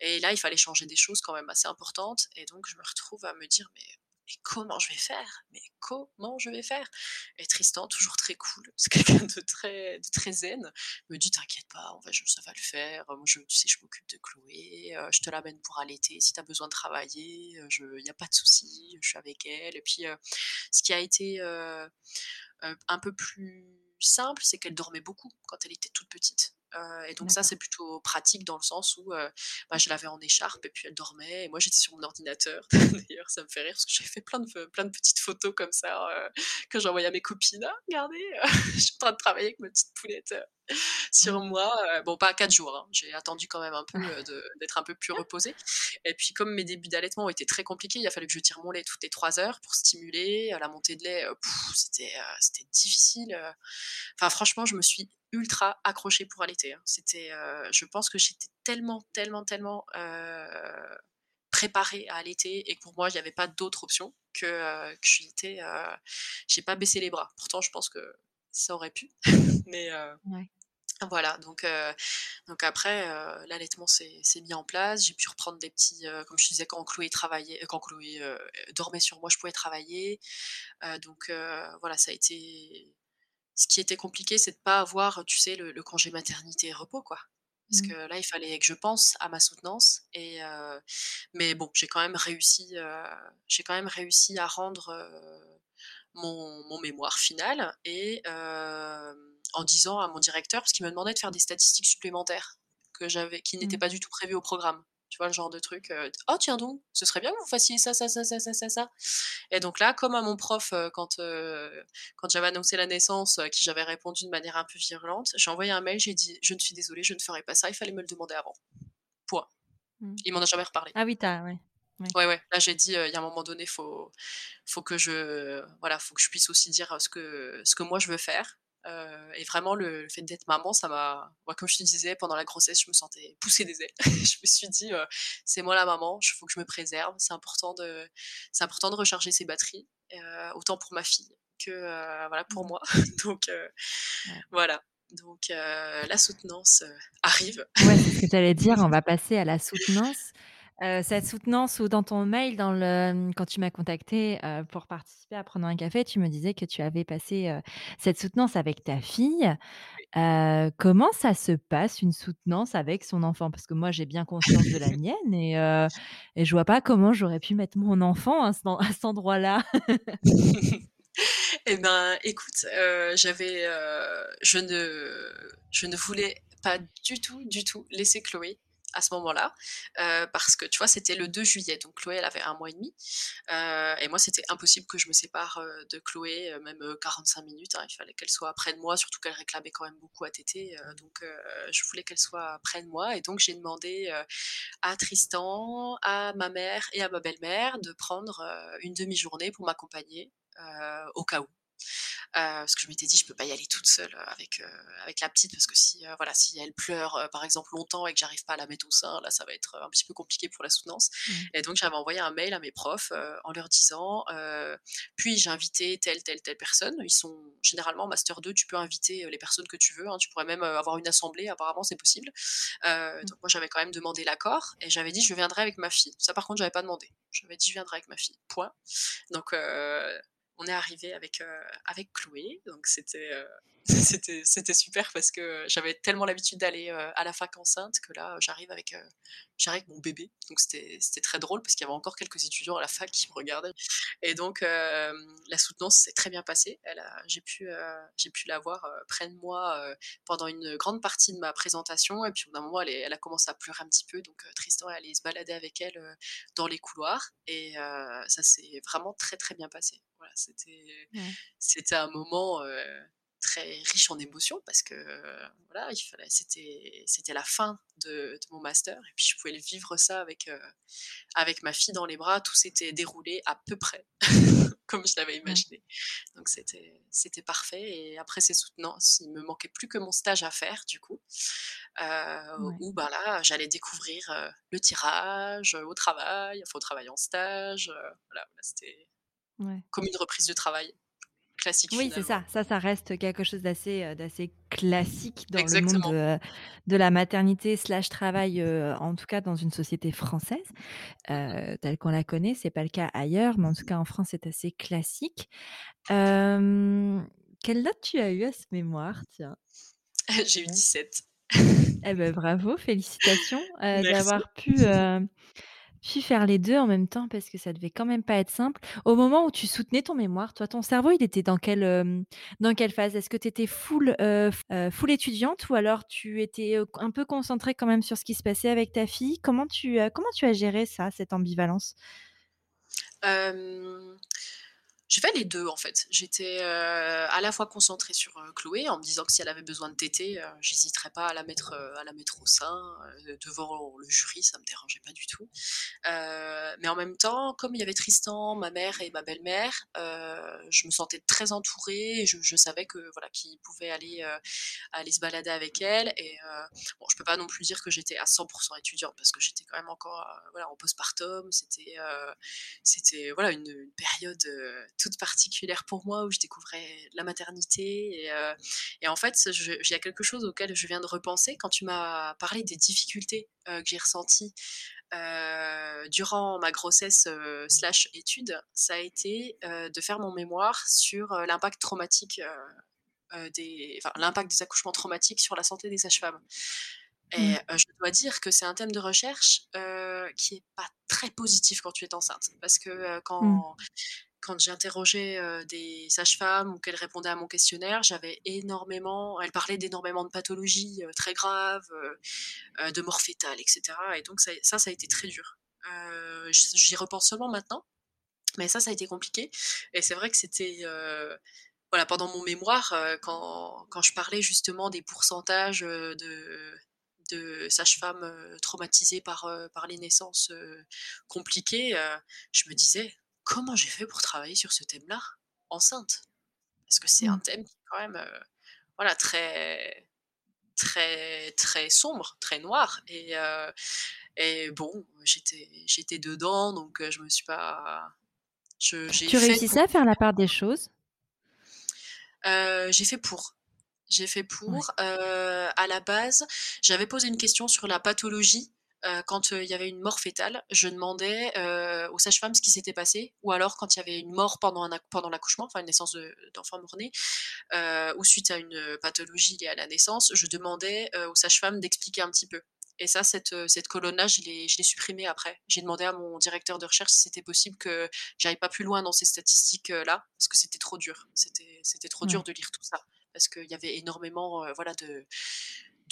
Et là, il fallait changer des choses quand même assez importantes. Et donc, je me retrouve à me dire, mais, comment je vais faire? Mais comment je vais faire? Et Tristan, toujours très cool, c'est quelqu'un de très, zen, me dit, t'inquiète pas, on va, ça va le faire. Moi, je, tu sais, je m'occupe de Chloé, je te l'amène pour allaiter. Si tu as besoin de travailler, il n'y a pas de souci, je suis avec elle. Et puis, ce qui a été un peu plus simple, c'est qu'elle dormait beaucoup quand elle était toute petite. Euh, et donc ça, c'est plutôt pratique dans le sens où euh, bah, je l'avais en écharpe et puis elle dormait. Et moi, j'étais sur mon ordinateur. D'ailleurs, ça me fait rire parce que j'avais fait plein de, plein de petites photos comme ça euh, que j'envoyais à mes copines. Ah, regardez, je suis en train de travailler avec ma petite poulette sur moi. bon, pas quatre jours. Hein. J'ai attendu quand même un peu d'être un peu plus reposée. Et puis, comme mes débuts d'allaitement ont été très compliqués, il a fallu que je tire mon lait toutes les trois heures pour stimuler. La montée de lait, c'était c'était difficile. Enfin, franchement, je me suis ultra accrochée pour allaiter. Hein. C'était, je pense que j'étais tellement, tellement, tellement préparée à allaiter et que pour moi, il n'y avait pas d'autre option que, que j'étais, j'ai pas baissé les bras. Pourtant, je pense que ça aurait pu, mais voilà, donc, donc après, l'allaitement s'est mis en place. J'ai pu reprendre des petits, comme je disais, quand Chloé travaillait, quand Chloé dormait sur moi, je pouvais travailler. donc voilà, ça a été. Ce qui était compliqué, c'est de pas avoir, tu sais, le, congé maternité et repos, quoi. Parce mmh. que là, il fallait que je pense à ma soutenance. Et mais bon, j'ai quand même réussi. j'ai quand même réussi à rendre mon, mon, mémoire final et en disant à mon directeur, parce qu'il me demandait de faire des statistiques supplémentaires que j'avais, qui n'étaient mmh. pas du tout prévues au programme. Tu vois, le genre de truc, oh tiens donc, ce serait bien que vous fassiez ça, ça, ça, ça, ça, ça, ça. Et donc là, comme à mon prof, quand, quand j'avais annoncé la naissance, à qui j'avais répondu de manière un peu virulente, j'ai envoyé un mail, j'ai dit, je ne suis désolée, je ne ferai pas ça, il fallait me le demander avant. Point. Mmh. Il m'en a jamais reparlé. Ah oui, t'as, ouais. Ouais, ouais. Là, j'ai dit, il y a un moment donné, faut, faut que je, voilà, faut que je puisse aussi dire ce que, ce que moi je veux faire. Euh, et vraiment, le, fait d'être maman, ça m'a. Moi, comme je te disais, pendant la grossesse, je me sentais pousser des ailes. je me suis dit, euh, c'est moi la maman, il faut que je me préserve. C'est important de, c'est important de recharger ses batteries, autant pour ma fille que voilà pour mmh. moi. Donc voilà. Donc la soutenance arrive. Ouais, c'est ce que tu allais dire. On va passer à la soutenance. Euh, cette soutenance ou dans ton mail, dans le, quand tu m'as contacté euh, pour participer à prendre un café, tu me disais que tu avais passé euh, cette soutenance avec ta fille. comment ça se passe une soutenance avec son enfant? Parce que moi, j'ai bien conscience de la mienne et, et je vois pas comment j'aurais pu mettre mon enfant à, cet endroit-là. eh ben, écoute, j'avais, je ne, je ne voulais pas du tout, du tout laisser Chloé à ce moment-là, parce que tu vois, c'était le 2 juillet, donc Chloé, elle avait un mois et demi, et moi, c'était impossible que je me sépare de Chloé, même 45 minutes. Hein, il fallait qu'elle soit près de moi, surtout qu'elle réclamait quand même beaucoup à Tété, donc je voulais qu'elle soit près de moi, et donc j'ai demandé à Tristan, à ma mère et à ma belle-mère de prendre une demi-journée pour m'accompagner au cas où. Euh, parce que je m'étais dit, je peux pas y aller toute seule euh, avec, euh, avec la petite, parce que si, voilà, si elle pleure, par exemple, longtemps et que j'arrive pas à la mettre au sein, là, ça va être un petit peu compliqué pour la soutenance. Mmh. Et donc, j'avais envoyé un mail à mes profs en leur disant, puis j'ai invité telle, telle, telle personne. Ils sont généralement master 2, tu peux inviter les personnes que tu veux. Hein. tu pourrais même avoir une assemblée, apparemment, c'est possible. Mmh. Donc, moi, j'avais quand même demandé l'accord et j'avais dit, je viendrai avec ma fille. Ça, par contre, j'avais pas demandé. J'avais dit, je viendrai avec ma fille. Point. Donc, on est arrivé avec, euh, Chloé, donc c'était, euh, c'était, c'était super parce que j'avais tellement l'habitude d'aller euh, à la fac enceinte que là, j'arrive avec, j'arrive avec mon bébé. Donc c'était, très drôle parce qu'il y avait encore quelques étudiants à la fac qui me regardaient. Et donc la soutenance s'est très bien passée. J'ai, pu, j'ai pu la voir près de moi pendant une grande partie de ma présentation. Et puis au bout d'un moment, elle, elle, a commencé à pleurer un petit peu. Donc Tristan est allé se balader avec elle dans les couloirs. Et ça s'est vraiment très très bien passé. Voilà, c'était, c'était un moment très riche en émotions parce que voilà, il fallait, c'était, c'était la fin de, mon master et puis je pouvais vivre ça avec, avec ma fille dans les bras. Tout s'était déroulé à peu près comme je l'avais imaginé. Donc c'était, c'était parfait. Et après ces soutenances, il me manquait plus que mon stage à faire du coup, où ben là, j'allais découvrir le tirage au travail, enfin au travail en stage. voilà, c'était comme une reprise de travail classique. Oui, c'est ça. Ça, ça reste quelque chose d'assez, euh, d'assez classique dans le monde de, de, la maternité slash travail, euh, en tout cas dans une société française euh, telle qu'on la connaît. C'est pas le cas ailleurs, mais en tout cas en France, c'est assez classique. quelle note tu as eu à ce mémoire, tiens? J'ai eu 17. Eh ben bravo, félicitations d'avoir pu puis faire les 2 en même temps parce que ça devait quand même pas être simple. Au moment où tu soutenais ton mémoire, toi, ton cerveau, il était dans quelle, dans quelle phase? Est-ce que tu étais full, full étudiante ou alors tu étais, un peu concentrée quand même sur ce qui se passait avec ta fille? Comment tu, comment tu as géré ça, cette ambivalence? J'ai fait les deux en fait. J'étais euh, à la fois concentrée sur euh, Chloé en me disant que si elle avait besoin de téter, euh, j'hésiterais pas à la mettre à la mettre au sein devant le jury, ça me dérangeait pas du tout. mais en même temps, comme il y avait Tristan, ma mère et ma belle-mère, je me sentais très entourée. Et je, savais que voilà qu'ils pouvaient aller aller se balader avec elle. Et bon, je peux pas non plus dire que j'étais à 100% étudiante parce que j'étais quand même encore voilà en postpartum. C'était c'était voilà une, une période toute particulière pour moi où je découvrais la maternité. Et, euh, en fait, il y a quelque chose auquel je viens de repenser quand tu m'as parlé des difficultés euh, que j'ai ressenties euh, durant ma grossesse slash études. Ça a été de faire mon mémoire sur l'impact traumatique. des, l'impact des accouchements traumatiques sur la santé des sages-femmes. Et mmh. je dois dire que c'est un thème de recherche qui est pas très positif quand tu es enceinte. Parce que quand, mmh quand j'interrogeais des sages-femmes ou qu'elles répondaient à mon questionnaire, j'avais énormément, elles parlaient d'énormément de pathologies très graves, de mort fétale, etc. Et donc ça, ça, a été très dur. J'y repense seulement maintenant, mais ça, ça a été compliqué. Et c'est vrai que c'était, voilà, pendant mon mémoire, quand, quand, je parlais justement des pourcentages de, de sages-femmes traumatisées par, par les naissances compliquées, je me disais, comment j'ai fait pour travailler sur ce thème-là enceinte? Parce que c'est un mmh. thème qui est quand même euh, voilà, très, très, très sombre, très noir. Et, euh, et bon, j'étais, j'étais dedans, donc euh, je me suis pas. Je, tu réussissais à faire la part des choses? J'ai fait pour. J'ai fait pour. à la base, j'avais posé une question sur la pathologie euh, quand il y avait une mort fétale, je demandais aux sages-femmes ce qui s'était passé, ou alors quand il y avait une mort pendant, un, pendant l'accouchement, enfin une naissance d'enfant mort-né, ou suite à une pathologie liée à la naissance, je demandais aux sages-femmes d'expliquer un petit peu. Et ça, cette, cette colonne-là, je l'ai, supprimée après. J'ai demandé à mon directeur de recherche si c'était possible que j'aille pas plus loin dans ces statistiques-là, parce que c'était trop dur. C'était, trop dur de lire tout ça, parce qu'il y avait énormément voilà, de,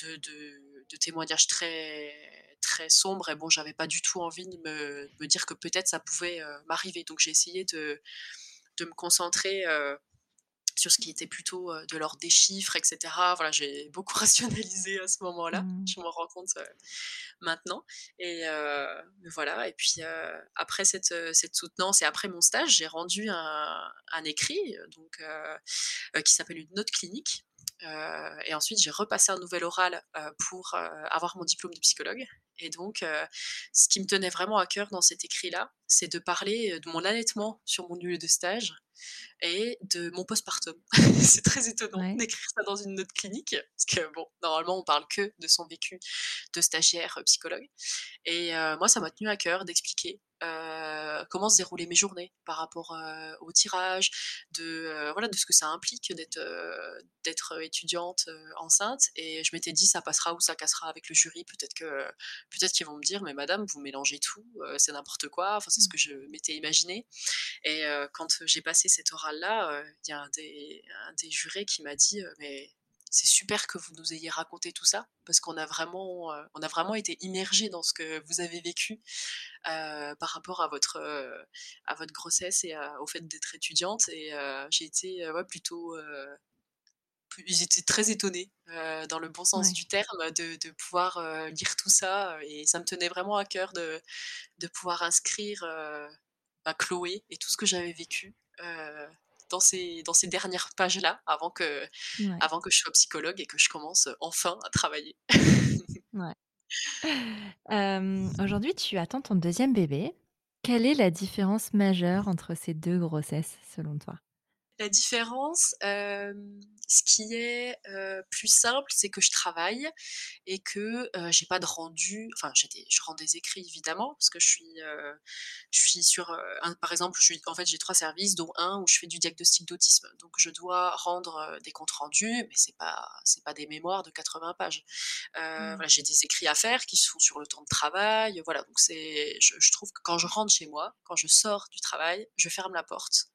de, de, témoignages très très sombres et bon j'avais pas du tout envie de me, me dire que peut-être ça pouvait m'arriver donc j'ai essayé de, de me concentrer sur ce qui était plutôt de l'ordre des chiffres, etc. Voilà, j'ai beaucoup rationalisé à ce moment-là. Mmh. Je m'en rends compte maintenant. Et voilà. Et puis après cette, cette, soutenance et après mon stage, j'ai rendu un, un écrit donc qui s'appelle une note clinique. Et ensuite, j'ai repassé un nouvel oral pour avoir mon diplôme de psychologue. Et donc, ce qui me tenait vraiment à cœur dans cet écrit-là, c'est de parler de mon allaitement sur mon lieu de stage et de mon postpartum. c'est très étonnant d'écrire ça dans une note clinique, parce que bon, normalement on parle que de son vécu de stagiaire euh, psychologue. Et euh, moi, ça m'a tenu à cœur d'expliquer euh, comment se déroulaient mes journées par rapport au tirage, de voilà de ce que ça implique d'être d'être étudiante enceinte. Et je m'étais dit ça passera ou ça cassera avec le jury. Peut-être que peut-être qu'ils vont me dire mais madame vous mélangez tout, c'est n'importe quoi. Enfin c'est ce mmh. que je m'étais imaginé. Et quand j'ai passé cet oral là, il y a un des, un des jurés qui m'a dit mais c'est super que vous nous ayez raconté tout ça parce qu'on a vraiment, euh, on a vraiment été immergé dans ce que vous avez vécu euh, par rapport à votre, euh, à votre grossesse et au fait d'être étudiante. Et j'ai été ouais, plutôt, ils étaient très étonnés dans le bon sens du terme de, de pouvoir lire tout ça. Et ça me tenait vraiment à cœur de, de pouvoir inscrire Chloé et tout ce que j'avais vécu dans ces, dans ces dernières pages-là avant que, avant que je sois psychologue et que je commence enfin à travailler. Aujourd'hui, tu attends ton deuxième bébé. Quelle est la différence majeure entre ces deux grossesses selon toi? La différence, ce qui est plus simple, c'est que je travaille et que j'ai pas de rendu. Enfin, je rends des écrits évidemment parce que je suis, je suis sur. par exemple, je en fait, j'ai trois services, dont un où je fais du diagnostic d'autisme. Donc, je dois rendre des comptes rendus, mais c'est pas, c'est pas des mémoires de 80 pages. Mmh. Voilà, j'ai des écrits à faire qui sont sur le temps de travail. Voilà, donc c'est, je, je trouve que quand je rentre chez moi, quand je sors du travail, je ferme la porte.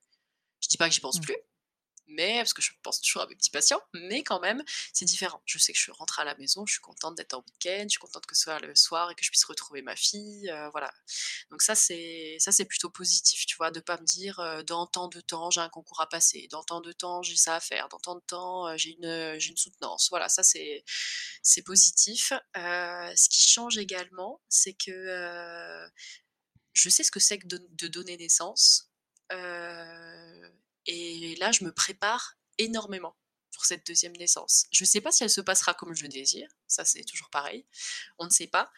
Je dis pas que j'y pense mmh. plus, mais parce que je pense toujours à mes petits patients, mais quand même, c'est différent. Je sais que je suis rentrée à la maison, je suis contente d'être en week-end, je suis contente que ce soit le soir et que je puisse retrouver ma fille, euh, voilà. Donc ça, c'est ça c'est plutôt positif, tu vois, de pas me dire euh, dans tant de temps j'ai un concours à passer, dans tant de temps j'ai ça à faire, dans tant de temps euh, j'ai une j'ai une soutenance, voilà, ça c'est c'est positif. ce qui change également, c'est que je sais ce que c'est que de, de donner naissance. Et là, je me prépare énormément pour cette deuxième naissance. Je ne sais pas si elle se passera comme je le désire, ça c'est toujours pareil, on ne sait pas,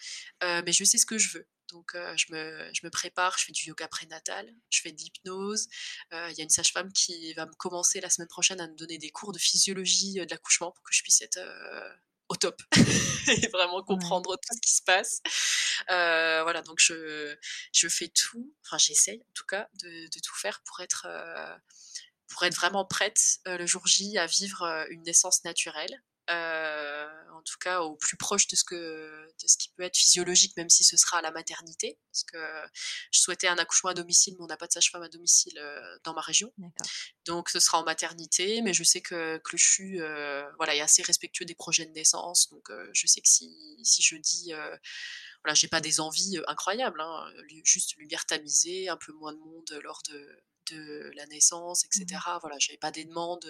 euh, mais je sais ce que je veux. Donc euh, je, me, je, me, prépare, je fais du yoga prénatal, je fais de l'hypnose. Euh, il y a une sage-femme qui va me commencer la semaine prochaine à me donner des cours de physiologie de l'accouchement pour que je puisse être au top et vraiment comprendre tout ce qui se passe. voilà, donc je, je fais tout, enfin j'essaye en tout cas de, de, tout faire pour être pour être vraiment prête euh, le jour J à vivre euh, une naissance naturelle. Euh, en tout cas au plus proche de ce, que, de ce qui peut être physiologique, même si ce sera à la maternité. Parce que je souhaitais un accouchement à domicile, mais on n'a pas de sage-femme à domicile dans ma région. Donc ce sera en maternité, mais je sais que Clochu voilà, est assez respectueux des projets de naissance. Donc je sais que si, si je dis voilà, j'ai pas des envies incroyables, hein, juste lumière tamisée, un peu moins de monde lors de, de la naissance, etc. Mmh. Voilà, j'avais pas des demandes.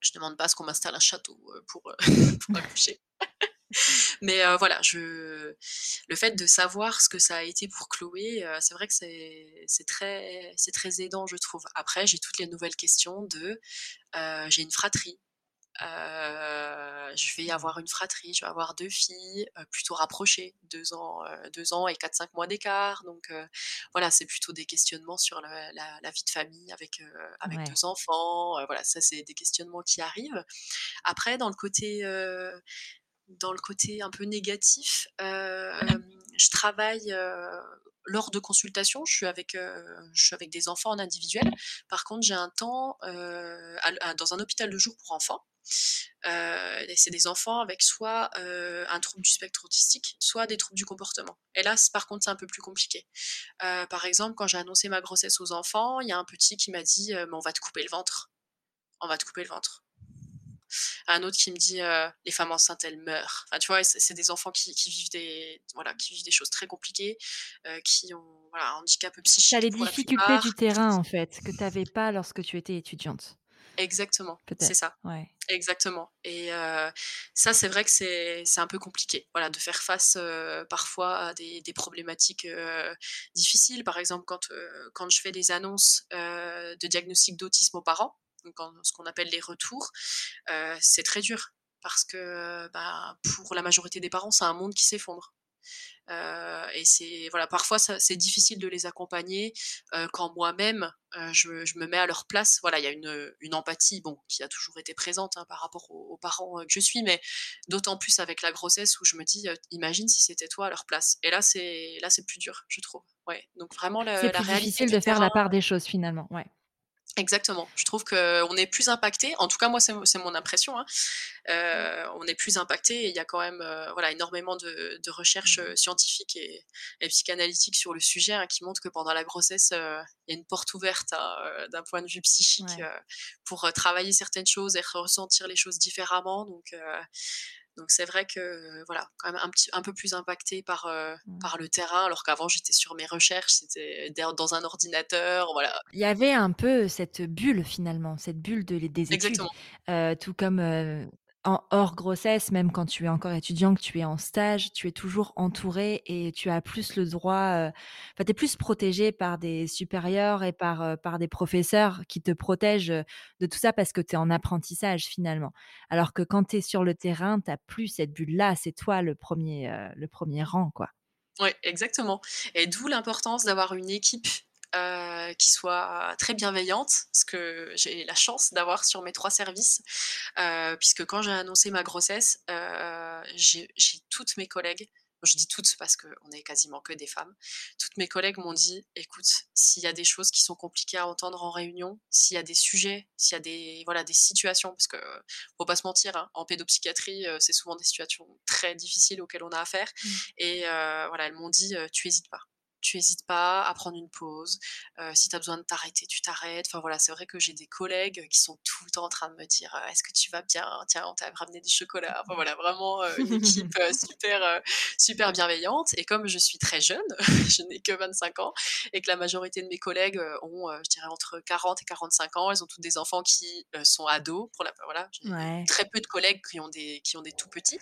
Euh, je demande pas ce qu'on m'installe un château euh, pour, euh, pour accoucher. Mais voilà, je... le fait de savoir ce que ça a été pour Chloé, c'est vrai que c'est très aidant, je trouve. Après, j'ai toutes les nouvelles questions de... j'ai une fratrie, euh, je vais avoir une fratrie, je vais avoir deux filles euh, plutôt rapprochées, deux ans, euh, deux ans et quatre cinq mois d'écart. Donc voilà, c'est plutôt des questionnements sur la, vie de famille avec avec deux enfants. voilà, ça c'est des questionnements qui arrivent. Après, dans le côté dans le côté un peu négatif, je travaille lors de consultations, je suis avec, je suis avec des enfants en individuel. Par contre, j'ai un temps dans un hôpital de jour pour enfants. Euh, c'est des enfants avec soit euh, un trouble du spectre autistique, soit des troubles du comportement. Et là, par contre, c'est un peu plus compliqué. Euh, par exemple, quand j'ai annoncé ma grossesse aux enfants, il y a un petit qui m'a dit "Mais on va te couper le ventre. On va te couper le ventre." Un autre qui me dit les femmes enceintes elles meurent. Enfin, tu vois, c'est des enfants qui, vivent des voilà, qui vivent des choses très compliquées, qui ont voilà, un handicap psychique. as les difficultés du terrain en fait que tu n'avais pas lorsque tu étais étudiante. Exactement, c'est ça. Ouais. Exactement. Et ça, c'est vrai que c'est un peu compliqué, voilà, de faire face parfois à des, des problématiques difficiles. Par exemple, quand, quand je fais des annonces de diagnostic d'autisme aux parents, donc ce qu'on appelle les retours, c'est très dur parce que bah, pour la majorité des parents, c'est un monde qui s'effondre. Euh, et c'est voilà, parfois c'est difficile de les accompagner euh, quand moi-même euh, je, je, me mets à leur place. Voilà, il y a une, une, empathie, bon, qui a toujours été présente hein, par rapport aux, parents que je suis, mais d'autant plus avec la grossesse où je me dis, imagine si c'était toi à leur place. Et là, c'est là, c'est plus dur, je trouve. Ouais. Donc vraiment, la, c'est plus difficile de faire la part des choses finalement. Ouais. Exactement. Je trouve qu'on est plus impacté. En tout cas, moi, c'est mon impression. Hein. Euh, on est plus impacté. Et il y a quand même, euh, voilà, énormément de, recherches euh, scientifiques et, psychanalytiques sur le sujet hein, qui montrent que pendant la grossesse, il y a une porte ouverte hein, d'un point de vue psychique pour travailler certaines choses et ressentir les choses différemment. Donc, donc c'est vrai que voilà, quand même un petit un peu plus impacté par mmh. par le terrain, alors qu'avant j'étais sur mes recherches, c'était dans un ordinateur, voilà. Il y avait un peu cette bulle finalement, cette bulle de, des études, Exactement. tout comme en hors grossesse, même quand tu es encore étudiant, que tu es en stage, tu es toujours entouré et tu as plus le droit, enfin, tu es plus protégé par des supérieurs et par, par des professeurs qui te protègent de tout ça parce que tu es en apprentissage finalement. Alors que quand tu es sur le terrain, tu plus cette bulle-là, c'est toi le premier, le premier rang, quoi. Oui, exactement. Et d'où l'importance d'avoir une équipe euh, qui soit très bienveillante, ce que j'ai la chance d'avoir sur mes trois services, euh, puisque quand j'ai annoncé ma grossesse, euh, j'ai toutes mes collègues, je dis toutes parce qu'on est quasiment que des femmes, toutes mes collègues m'ont dit, écoute, s'il y a des choses qui sont compliquées à entendre en réunion, s'il y a des sujets, s'il y a des, voilà, des situations, parce que faut pas se mentir, hein, en pédopsychiatrie, c'est souvent des situations très difficiles auxquelles on a affaire, mmh. et voilà, elles m'ont dit, tu hésites pas tu hésites pas à prendre une pause. Euh, si tu as besoin de t'arrêter, tu t'arrêtes. Enfin voilà, c'est vrai que j'ai des collègues qui sont tout le temps en train de me dire euh, Est-ce que tu vas bien? Tiens, on t'a ramené des chocolats. Enfin voilà, vraiment euh, une équipe super, super bienveillante. Et comme je suis très jeune, je n'ai que 25 ans, et que la majorité de mes collègues ont, je dirais, entre 40 et 45 ans, elles ont tous des enfants qui sont ados. Pour la, voilà, j'ai très peu de collègues qui ont des, qui ont des tout petits.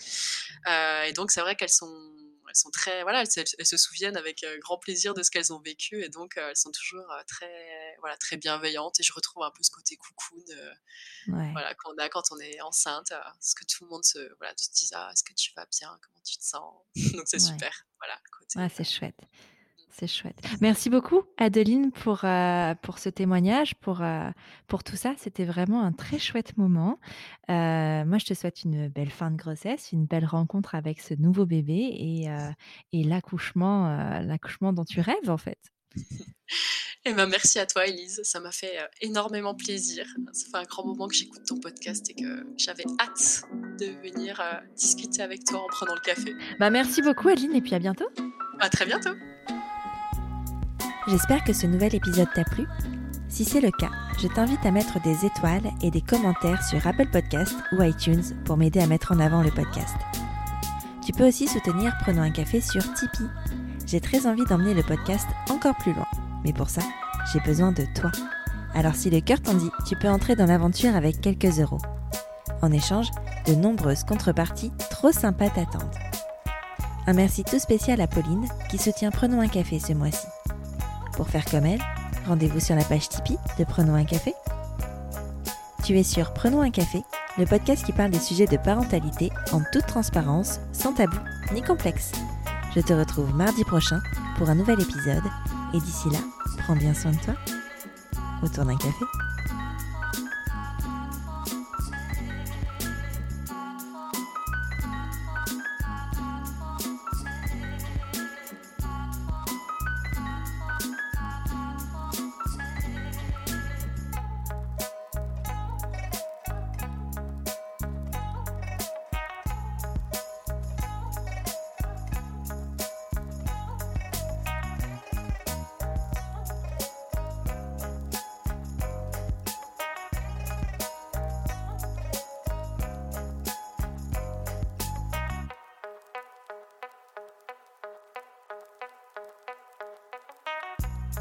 et donc, c'est vrai qu'elles sont elles sont très, voilà, elles, se souviennent avec euh, grand plaisir de ce qu'elles ont vécu et donc euh, elles sont toujours euh, très, voilà, très bienveillantes et je retrouve un peu ce côté coucoune, voilà, qu'on a quand on est enceinte, ce que tout le monde se, voilà, se dise, ah, est-ce que tu vas bien, comment tu te sens, donc c'est super, voilà. Côté, c'est chouette. C'est chouette. Merci beaucoup, Adeline, pour, euh, pour ce témoignage, pour, euh, pour tout ça. C'était vraiment un très chouette moment. Euh, moi, je te souhaite une belle fin de grossesse, une belle rencontre avec ce nouveau bébé et, et l'accouchement, l'accouchement dont tu rêves, en fait. Eh ben, merci à toi, Elise. Ça m'a fait énormément plaisir. Ça fait un grand moment que j'écoute ton podcast et que j'avais hâte de venir discuter avec toi en prenant le café. Bah, merci beaucoup, Adeline, et puis à bientôt. À très bientôt. J'espère que ce nouvel épisode t'a plu. Si c'est le cas, je t'invite à mettre des étoiles et des commentaires sur Apple Podcast ou iTunes pour m'aider à mettre en avant le podcast. Tu peux aussi soutenir Prenons un café sur Tipeee. J'ai très envie d'emmener le podcast encore plus loin, mais pour ça, j'ai besoin de toi. Alors si le cœur t'en dit, tu peux entrer dans l'aventure avec quelques euros. En échange, de nombreuses contreparties trop sympas t'attendent. Un merci tout spécial à Pauline qui soutient Prenons un café ce mois-ci. Pour faire comme elle, rendez-vous sur la page Tipeee de Prenons un café. Tu es sur Prenons un café, le podcast qui parle des sujets de parentalité en toute transparence, sans tabou ni complexe. Je te retrouve mardi prochain pour un nouvel épisode et d'ici là, prends bien soin de toi autour d'un café.